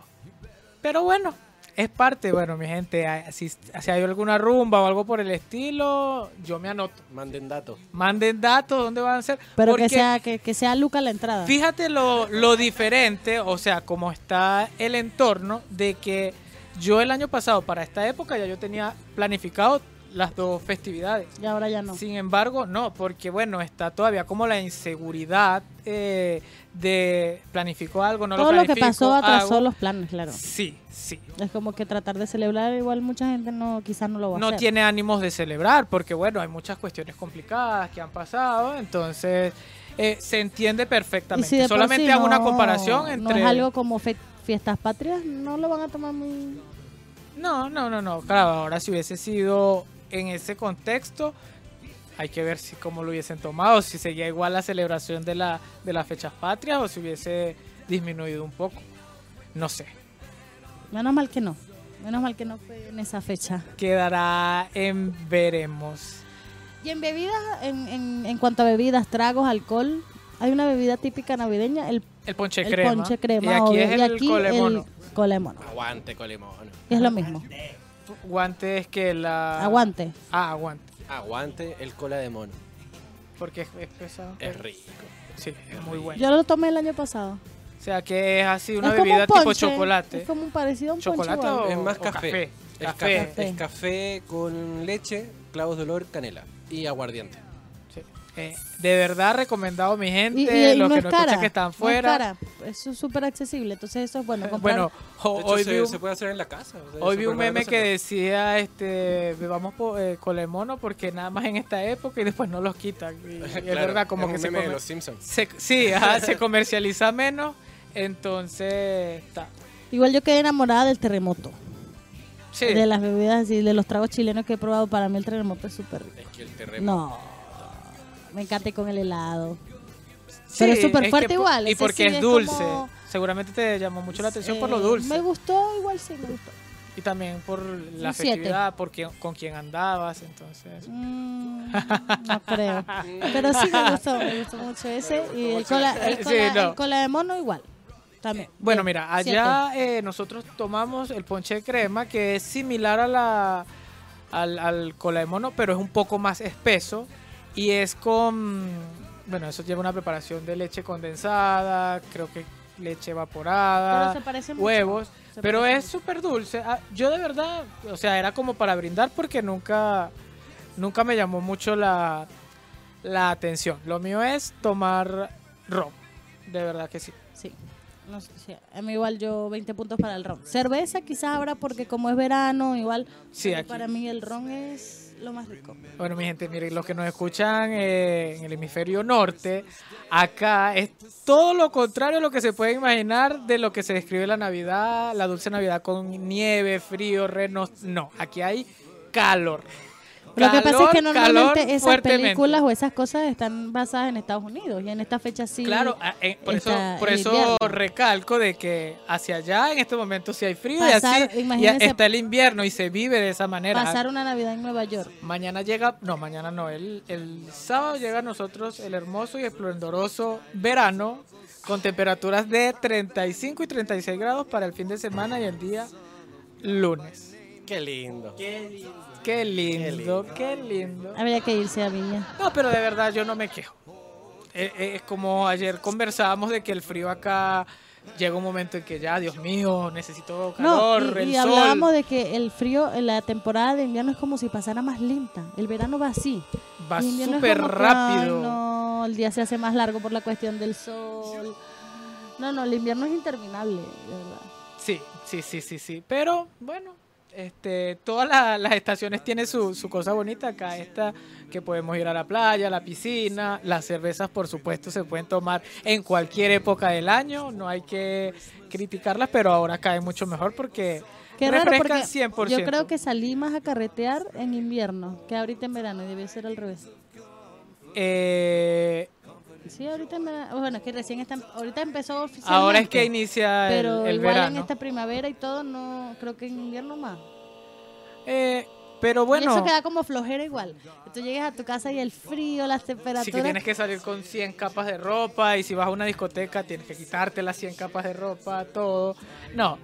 Speaker 1: Pero bueno, es parte, bueno, mi gente, si, si hay alguna rumba o algo por el estilo, yo me anoto.
Speaker 3: Manden datos.
Speaker 1: Manden datos, ¿dónde van a ser?
Speaker 2: Pero
Speaker 1: Porque
Speaker 2: que sea, que, que sea Luca la entrada.
Speaker 1: Fíjate lo, lo diferente, o sea, cómo está el entorno de que yo el año pasado, para esta época, ya yo tenía planificado las dos festividades.
Speaker 2: Y ahora ya no.
Speaker 1: Sin embargo, no, porque bueno, está todavía como la inseguridad eh, de planificó algo, no
Speaker 2: Todo
Speaker 1: lo
Speaker 2: lo que pasó atrasó
Speaker 1: hago.
Speaker 2: los planes, claro.
Speaker 1: Sí, sí.
Speaker 2: Es como que tratar de celebrar, igual mucha gente no quizás no lo va a
Speaker 1: No
Speaker 2: hacer.
Speaker 1: tiene ánimos de celebrar, porque bueno, hay muchas cuestiones complicadas que han pasado, entonces eh, se entiende perfectamente.
Speaker 2: si
Speaker 1: Solamente
Speaker 2: sí
Speaker 1: hago una
Speaker 2: no-
Speaker 1: comparación
Speaker 2: No
Speaker 1: entre...
Speaker 2: es algo como fiestas patrias, no lo van a tomar muy...
Speaker 1: No, no, no, no. Claro, ahora si hubiese sido en ese contexto, hay que ver si cómo lo hubiesen tomado, si seguía igual la celebración de, la, de las fechas patrias o si hubiese disminuido un poco. No sé.
Speaker 2: Menos mal que no. Menos mal que no fue en esa fecha.
Speaker 1: Quedará en veremos.
Speaker 2: Y en bebidas, en, en, en cuanto a bebidas, tragos, alcohol, hay una bebida típica navideña, el,
Speaker 1: El ponche
Speaker 2: el
Speaker 1: crema.
Speaker 2: ponche crema.
Speaker 1: Y aquí
Speaker 2: obvio,
Speaker 1: es el
Speaker 2: y aquí
Speaker 1: colemono.
Speaker 2: el colemono.
Speaker 3: Aguante, colimón.
Speaker 2: Es lo mismo.
Speaker 1: Guante es que la...
Speaker 2: Aguante.
Speaker 1: Ah, aguante.
Speaker 3: Aguante el cola de mono.
Speaker 1: Porque es, es pesado.
Speaker 3: Es rico.
Speaker 1: Sí, es muy bueno.
Speaker 2: Yo lo tomé el año pasado.
Speaker 1: O sea que es así una
Speaker 2: es
Speaker 1: bebida
Speaker 2: un
Speaker 1: tipo
Speaker 2: ponche,
Speaker 1: chocolate.
Speaker 2: Es como un parecido a un ponche
Speaker 1: ¿Chocolate o,
Speaker 3: Es más
Speaker 1: o
Speaker 3: café. Es
Speaker 1: Café.
Speaker 3: café. Es café con leche, clavos de olor, canela y aguardiente.
Speaker 1: Eh, de verdad recomendado mi gente,
Speaker 2: Y, y- y
Speaker 1: los
Speaker 2: no
Speaker 1: que
Speaker 2: es
Speaker 1: no
Speaker 2: cara.
Speaker 1: escuchan que están
Speaker 2: no es
Speaker 1: fuera.
Speaker 2: cara, Es súper accesible. Entonces eso es bueno. comprar-
Speaker 1: bueno, ho-
Speaker 3: De hecho,
Speaker 1: hoy
Speaker 3: se,
Speaker 1: vi un,
Speaker 3: se puede hacer en la casa. o sea,
Speaker 1: hoy vi un meme que decía, este, bebamos po- eh, colemono porque nada más en esta época y después no los quitan. Y, y es verdad, como
Speaker 3: es
Speaker 1: que
Speaker 3: un
Speaker 1: se,
Speaker 3: meme de
Speaker 1: comer-
Speaker 3: los Simpsons.
Speaker 1: se- sí, ajá, se comercializa menos, entonces está.
Speaker 2: Igual yo quedé enamorada del terremoto.
Speaker 1: Sí,
Speaker 2: De las bebidas y de los tragos chilenos que he probado. Para mí el terremoto es súper rico.
Speaker 3: Es que el terremoto.
Speaker 2: No. Me encanta con el helado.
Speaker 1: sí,
Speaker 2: pero es súper fuerte igual,
Speaker 1: Y
Speaker 2: ese
Speaker 1: porque
Speaker 2: sí
Speaker 1: es
Speaker 2: es
Speaker 1: dulce.
Speaker 2: como-
Speaker 1: Seguramente te llamó mucho la atención por lo
Speaker 2: Eh,
Speaker 1: dulce.
Speaker 2: Me gustó, igual sí, me gustó.
Speaker 1: Y también por la
Speaker 2: Un siete.
Speaker 1: festividad, por quién- con quién andabas, entonces.
Speaker 2: Mm, no creo. Pero sí me gustó, me gustó mucho ese. Y el cola, el
Speaker 1: Sí,
Speaker 2: cola,
Speaker 1: no.
Speaker 2: el cola de mono igual. También.
Speaker 1: Bueno,
Speaker 2: Bien,
Speaker 1: mira, allá eh, nosotros tomamos el ponche de crema, que es similar a la, al, al cola de mono, pero es un poco más espeso. Y es con. Bueno, eso lleva una preparación de leche condensada, creo que leche
Speaker 2: Pero
Speaker 1: evaporada,
Speaker 2: se parece mucho.
Speaker 1: huevos.
Speaker 2: Se
Speaker 1: Pero
Speaker 2: parece
Speaker 1: es súper dulce. Ah, yo de verdad, o sea, era como para brindar porque nunca, nunca me llamó mucho la, la atención. Lo mío es tomar ron. De verdad que sí.
Speaker 2: Sí. No sé, sí. A mí igual yo 20 puntos para el ron. Cerveza quizás ahora porque como es verano, igual
Speaker 1: Sí,
Speaker 2: pero para mí el ron es lo más rico.
Speaker 1: Bueno, mi gente, miren, los que nos escuchan eh, en el hemisferio norte, acá es todo lo contrario a lo que se puede imaginar de lo que se describe la Navidad, la dulce Navidad con nieve, frío, renos. No, aquí hay calor.
Speaker 2: Lo que pasa es que normalmente esas películas o esas cosas están basadas en Estados Unidos y en esta fecha sí.
Speaker 1: Claro, ah, eh, por eso, por eso recalco de que hacia allá en este momento sí hay frío
Speaker 2: Pasar,
Speaker 1: y así y está el invierno y se vive de esa manera.
Speaker 2: Pasar una Navidad en Nueva York.
Speaker 1: Mañana llega, no, mañana no, el, el sábado llega a nosotros el hermoso y esplendoroso verano con temperaturas de 35 y 36 grados para el fin de semana y el día lunes.
Speaker 3: Qué lindo.
Speaker 1: Qué lindo,
Speaker 3: lindo.
Speaker 1: qué lindo.
Speaker 2: Habría que irse a Viña.
Speaker 1: No, pero de verdad yo no me quejo. Eh, eh, Es como ayer conversábamos de que el frío acá llega un momento en que ya, Dios mío, necesito calor,
Speaker 2: No, y,
Speaker 1: el
Speaker 2: y
Speaker 1: sol.
Speaker 2: hablábamos de que el frío en la temporada de invierno es como si pasara más lenta. El verano va así.
Speaker 1: Va súper rápido.
Speaker 2: ay, no, el día se hace más largo por la cuestión del sol. No, no, el invierno es interminable, de verdad.
Speaker 1: Sí, sí, sí, sí, sí. Pero bueno, Este, todas la- las estaciones tienen su, su cosa bonita. Acá está que podemos ir a la playa, a la piscina. Las cervezas, por supuesto, se pueden tomar en cualquier época del año. No hay que criticarlas, pero ahora caen mucho mejor porque
Speaker 2: Qué raro porque
Speaker 1: refrescan 100%.
Speaker 2: yo creo que salí más a carretear en invierno que ahorita en verano y debió ser al revés.
Speaker 1: Eh,
Speaker 2: Sí, ahorita verano, bueno, que recién está, ahorita empezó oficialmente.
Speaker 1: ahora es que inicia el,
Speaker 2: pero
Speaker 1: el
Speaker 2: igual en esta primavera y todo, no, creo que en invierno más.
Speaker 1: Eh, pero
Speaker 2: Y
Speaker 1: bueno,
Speaker 2: eso queda como flojera igual. Tú llegas a tu casa y el frío, las temperaturas.
Speaker 1: sí que tienes que salir con 100 capas de ropa y si vas a una discoteca tienes que quitarte las 100 capas de ropa, todo. No,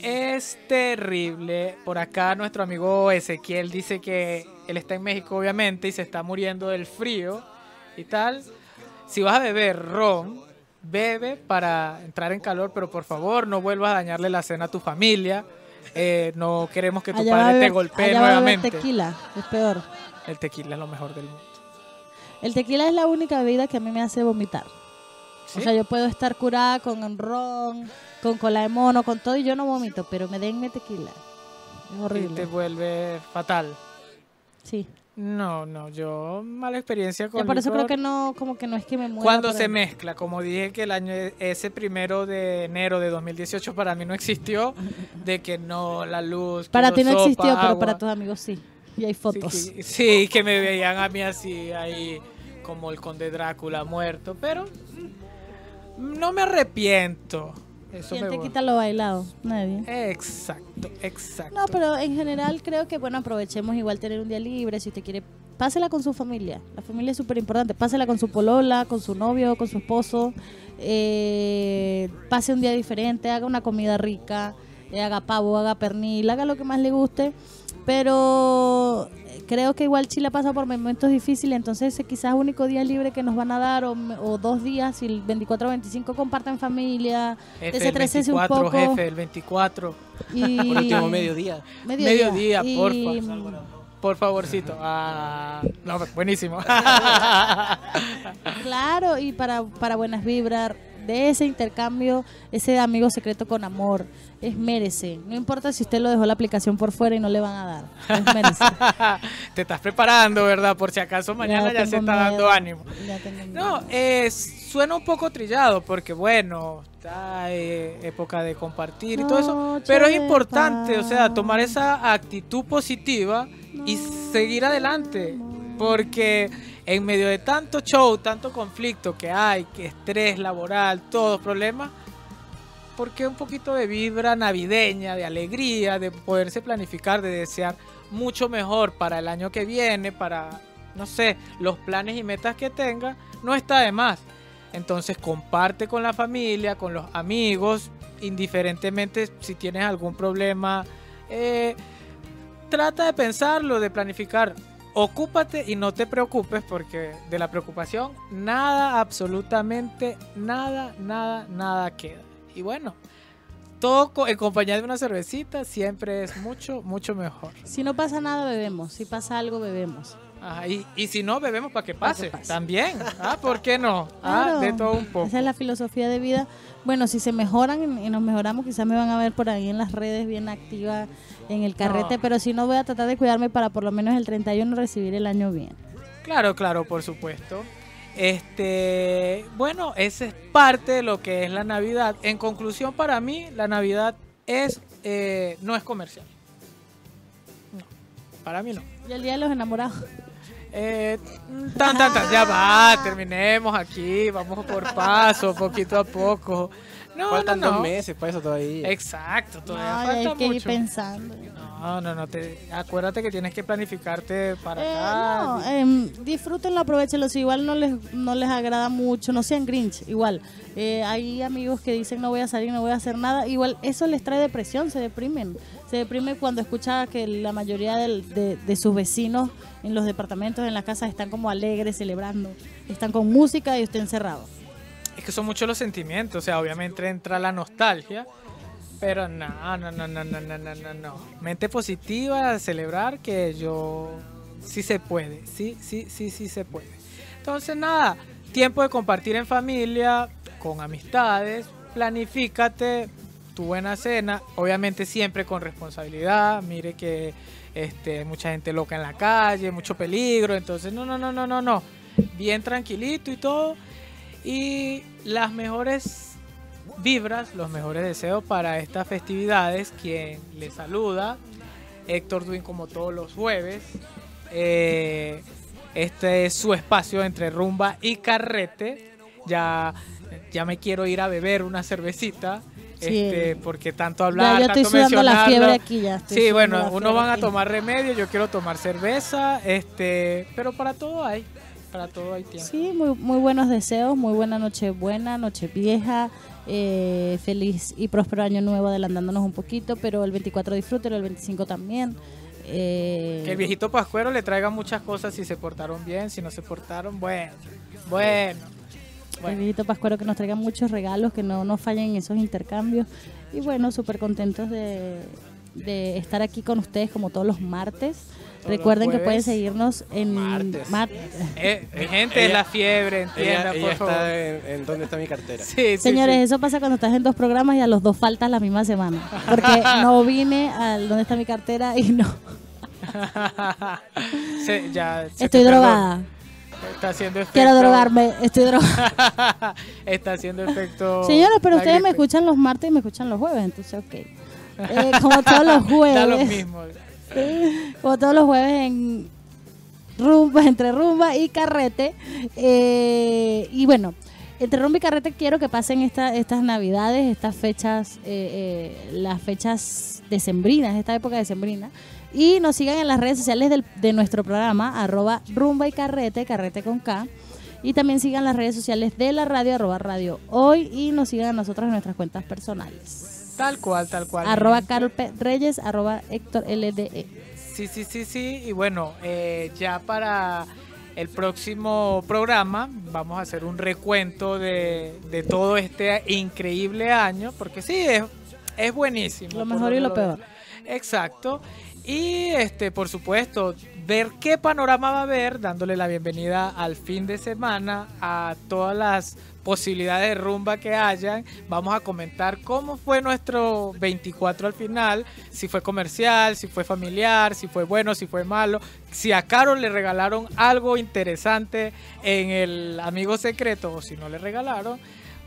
Speaker 1: es terrible. Por acá nuestro amigo Ezequiel dice que él está en México obviamente y se está muriendo del frío y tal. Si vas a beber ron, bebe para entrar en calor, pero por favor no vuelvas a dañarle la cena a tu familia. Eh, no queremos que tu
Speaker 2: Allá
Speaker 1: padre te
Speaker 2: beber-
Speaker 1: golpee
Speaker 2: a beber
Speaker 1: nuevamente.
Speaker 2: tequila, es peor.
Speaker 1: El tequila es lo mejor del mundo.
Speaker 2: El tequila es la única bebida que a mí me hace vomitar.
Speaker 1: ¿Sí?
Speaker 2: O sea, yo puedo estar curada con ron, con cola de mono, con todo y yo no vomito, pero me denme tequila. Es
Speaker 1: y
Speaker 2: horrible.
Speaker 1: te vuelve fatal.
Speaker 2: Sí.
Speaker 1: No, no, yo mala experiencia con
Speaker 2: Ya por eso
Speaker 1: licor.
Speaker 2: creo que no, como que no es que me muera.
Speaker 1: Cuando se mezcla, como dije que el año e- ese primero de enero de 2018 para mí no existió, de que no la luz.
Speaker 2: Para ti no
Speaker 1: sopa,
Speaker 2: existió, pero para tus amigos sí. Y hay
Speaker 1: Sí,
Speaker 2: fotos.
Speaker 1: que- Sí, que me veían a mí así ahí como el conde Drácula muerto, pero mm, no me arrepiento. Eso
Speaker 2: ¿Quién te quita lo bailado? Nadie.
Speaker 1: Exacto, exacto.
Speaker 2: No, pero en general creo que, bueno, aprovechemos igual tener un día libre. Si usted quiere, pásela con su familia. La familia es súper importante. Pásela con su polola, con su novio, con su esposo. Eh, pase un día diferente, haga una comida rica, eh, haga pavo, haga pernil, haga lo que más le guste. Pero eh, creo que igual Chile pasa por momentos difíciles, entonces ese quizás único día libre que nos van a dar o, o dos días, y el 24 o 25 compartan familia,
Speaker 1: F, el
Speaker 2: desestrésense un
Speaker 1: 24,
Speaker 2: poco.
Speaker 1: jefe, el 24.
Speaker 2: y
Speaker 3: Por último, mediodía.
Speaker 1: Mediodía,
Speaker 2: Y,
Speaker 1: porfa.
Speaker 2: mm,
Speaker 1: Por favorcito. Ah, no, buenísimo.
Speaker 2: Claro, y para, para buenas vibras, de ese intercambio, ese amigo secreto con amor, es merece. No importa si usted lo dejó la aplicación por fuera y no le van a dar. Es merece.
Speaker 1: Te estás preparando, ¿verdad? Por si acaso mañana ya, se está dando ánimo. No, eh, suena un poco trillado porque bueno, está eh, época de compartir y todo eso, pero es importante, o sea, tomar esa actitud positiva y seguir adelante, porque en medio de tanto show, tanto conflicto que hay, que estrés laboral, todos problemas, porque un poquito de vibra navideña, de alegría, de poderse planificar, de desear mucho mejor para el año que viene, para, no sé, los planes y metas que tenga, no está de más. Entonces comparte con la familia, con los amigos, indiferentemente si tienes algún problema, eh, trata de pensarlo, de planificar. Ocúpate y no te preocupes porque de la preocupación nada, absolutamente nada, nada, nada queda. Y bueno, todo en compañía de una cervecita siempre es mucho, mucho mejor.
Speaker 2: Si no pasa nada, bebemos. Si pasa algo, bebemos.
Speaker 1: Ajá, y, y si no, bebemos para que
Speaker 2: Pa' que
Speaker 1: pase. También. Ah, ¿por qué no? Ah, de todo un poco.
Speaker 2: Esa es la filosofía de vida. Bueno, si se mejoran y y nos mejoramos, quizás me van a ver por ahí en las redes bien activa en el carrete,
Speaker 1: No.
Speaker 2: pero si no voy a tratar de cuidarme para por lo menos el 31 recibir el año bien.
Speaker 1: Claro, claro, por supuesto. Este, bueno, esa es parte de lo que es la Navidad. En conclusión, para mí, la Navidad es eh, no es comercial. No, para mí no.
Speaker 2: Y el día de los enamorados.
Speaker 1: Eh, tan, tan, tan, ya va, terminemos aquí, vamos por paso, poquito a poco. No,
Speaker 3: Faltan
Speaker 1: no, no.
Speaker 3: dos meses para eso todavía.
Speaker 1: Exacto, todavía
Speaker 2: No,
Speaker 1: falta
Speaker 2: hay que ir
Speaker 1: mucho.
Speaker 2: pensando.
Speaker 1: No, no, no, te, acuérdate que tienes que planificarte para
Speaker 2: Eh,
Speaker 1: acá.
Speaker 2: no, em, disfrútenlo, aprovechenlo. Si igual no les, no les agrada mucho, no sean grinch. Igual, eh, hay amigos que dicen no voy a salir, no voy a hacer nada. Igual, eso les trae depresión, se deprimen. Se deprime cuando escucha que la mayoría del- de, de sus vecinos en los departamentos, en las casas, están como alegres, celebrando. Están con música y usted encerrado.
Speaker 1: Es que son muchos los sentimientos, o sea, obviamente entra la nostalgia, pero no, no, no, no, no, no, no, no. Mente positiva, celebrar que yo sí se puede, sí, sí, sí, sí se puede. Entonces nada, tiempo de compartir en familia, con amistades, planifícate tu buena cena, obviamente siempre con responsabilidad, mire que este, mucha gente loca en la calle, mucho peligro, entonces no, no, no, no, no, no, bien tranquilito y todo y las mejores vibras, los mejores deseos para estas festividades, quien le saluda, Héctor Duin como todos los jueves, eh, este es su espacio entre rumba y carrete, ya, ya me quiero ir a beber una cervecita.
Speaker 2: Sí.
Speaker 1: Este, porque tanto
Speaker 2: Ya,
Speaker 1: hablar,
Speaker 2: yo estoy
Speaker 1: tanto
Speaker 2: sudando la
Speaker 1: mencionarlo.
Speaker 2: fiebre aquí ya. estoy
Speaker 1: Sí, bueno, unos van a tomar remedio, yo quiero tomar cerveza, este, pero para todo hay, para todo hay tiempo.
Speaker 2: Sí, muy, muy buenos deseos, muy buena noche buena, noche vieja, eh, feliz y próspero año nuevo adelantándonos un poquito, pero el 24 disfrútelo, el 25 también. eh,
Speaker 1: Que el viejito Pascuero le traiga muchas cosas si se portaron bien, si no se portaron, bueno, bueno.
Speaker 2: el
Speaker 1: bueno.
Speaker 2: viejito Pascuero que nos traiga muchos regalos, que no nos fallen en esos intercambios. Y bueno, súper contentos de, de estar aquí con ustedes como todos los martes. Recuerden que pueden
Speaker 1: jueves.
Speaker 2: seguirnos en
Speaker 3: Martes.
Speaker 2: mar-
Speaker 1: Eh, mi gente,
Speaker 3: ella-
Speaker 1: es la fiebre, entienda,
Speaker 3: Ella, ella
Speaker 1: por favor.
Speaker 3: en, en dónde está mi cartera.
Speaker 1: Sí, sí,
Speaker 2: Señores,
Speaker 1: sí.
Speaker 2: eso pasa cuando estás en dos programas y a los dos faltas la misma semana. Porque no vine al donde está mi cartera y no.
Speaker 1: Se- ya se
Speaker 2: Estoy drogada.
Speaker 1: Está haciendo efecto.
Speaker 2: Quiero drogarme, estoy drogada.
Speaker 1: Está haciendo efecto.
Speaker 2: Señores, pero ustedes me escuchan los martes y me escuchan los jueves, entonces ok. Eh, como todos los
Speaker 1: Da lo
Speaker 2: jueves.
Speaker 1: mismo.
Speaker 2: Como todos los jueves en rumba, entre rumba y carrete. Eh, y bueno, entre rumba y carrete quiero que pasen esta, estas navidades, estas fechas, eh, eh, las fechas decembrinas, esta época decembrina. Y nos sigan en las redes sociales de nuestro programa, arroba rumba y carrete, carrete con K. Y también sigan las redes sociales de la radio, arroba radio hoy. Y nos sigan a nosotros en nuestras cuentas personales.
Speaker 1: Tal cual, tal cual.
Speaker 2: Arroba Carol P. Reyes, arroba Héctor LDE.
Speaker 1: Sí, sí, sí, sí. Y bueno, eh, ya para el próximo programa vamos a hacer un recuento de, de todo este increíble año, porque sí, es, es buenísimo.
Speaker 2: Lo mejor y lo peor.
Speaker 1: Exacto. Y este, por supuesto, ver qué panorama va a haber, dándole la bienvenida al fin de semana a todas las posibilidades de rumba que hayan. Vamos a comentar cómo fue nuestro 24 al final, si fue comercial, si fue familiar, si fue bueno, si fue malo, si a Carol le regalaron algo interesante en el amigo secreto o si no le regalaron.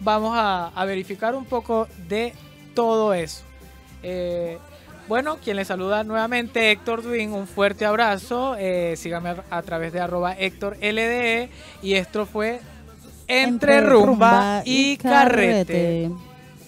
Speaker 1: Vamos a, verificar un poco de todo eso. Eh, bueno, quien le saluda nuevamente Héctor Duin, un fuerte abrazo. Eh, sígame a, a través de arroba Héctor LDE. Y esto fue Entre, rumba, y
Speaker 2: carrete.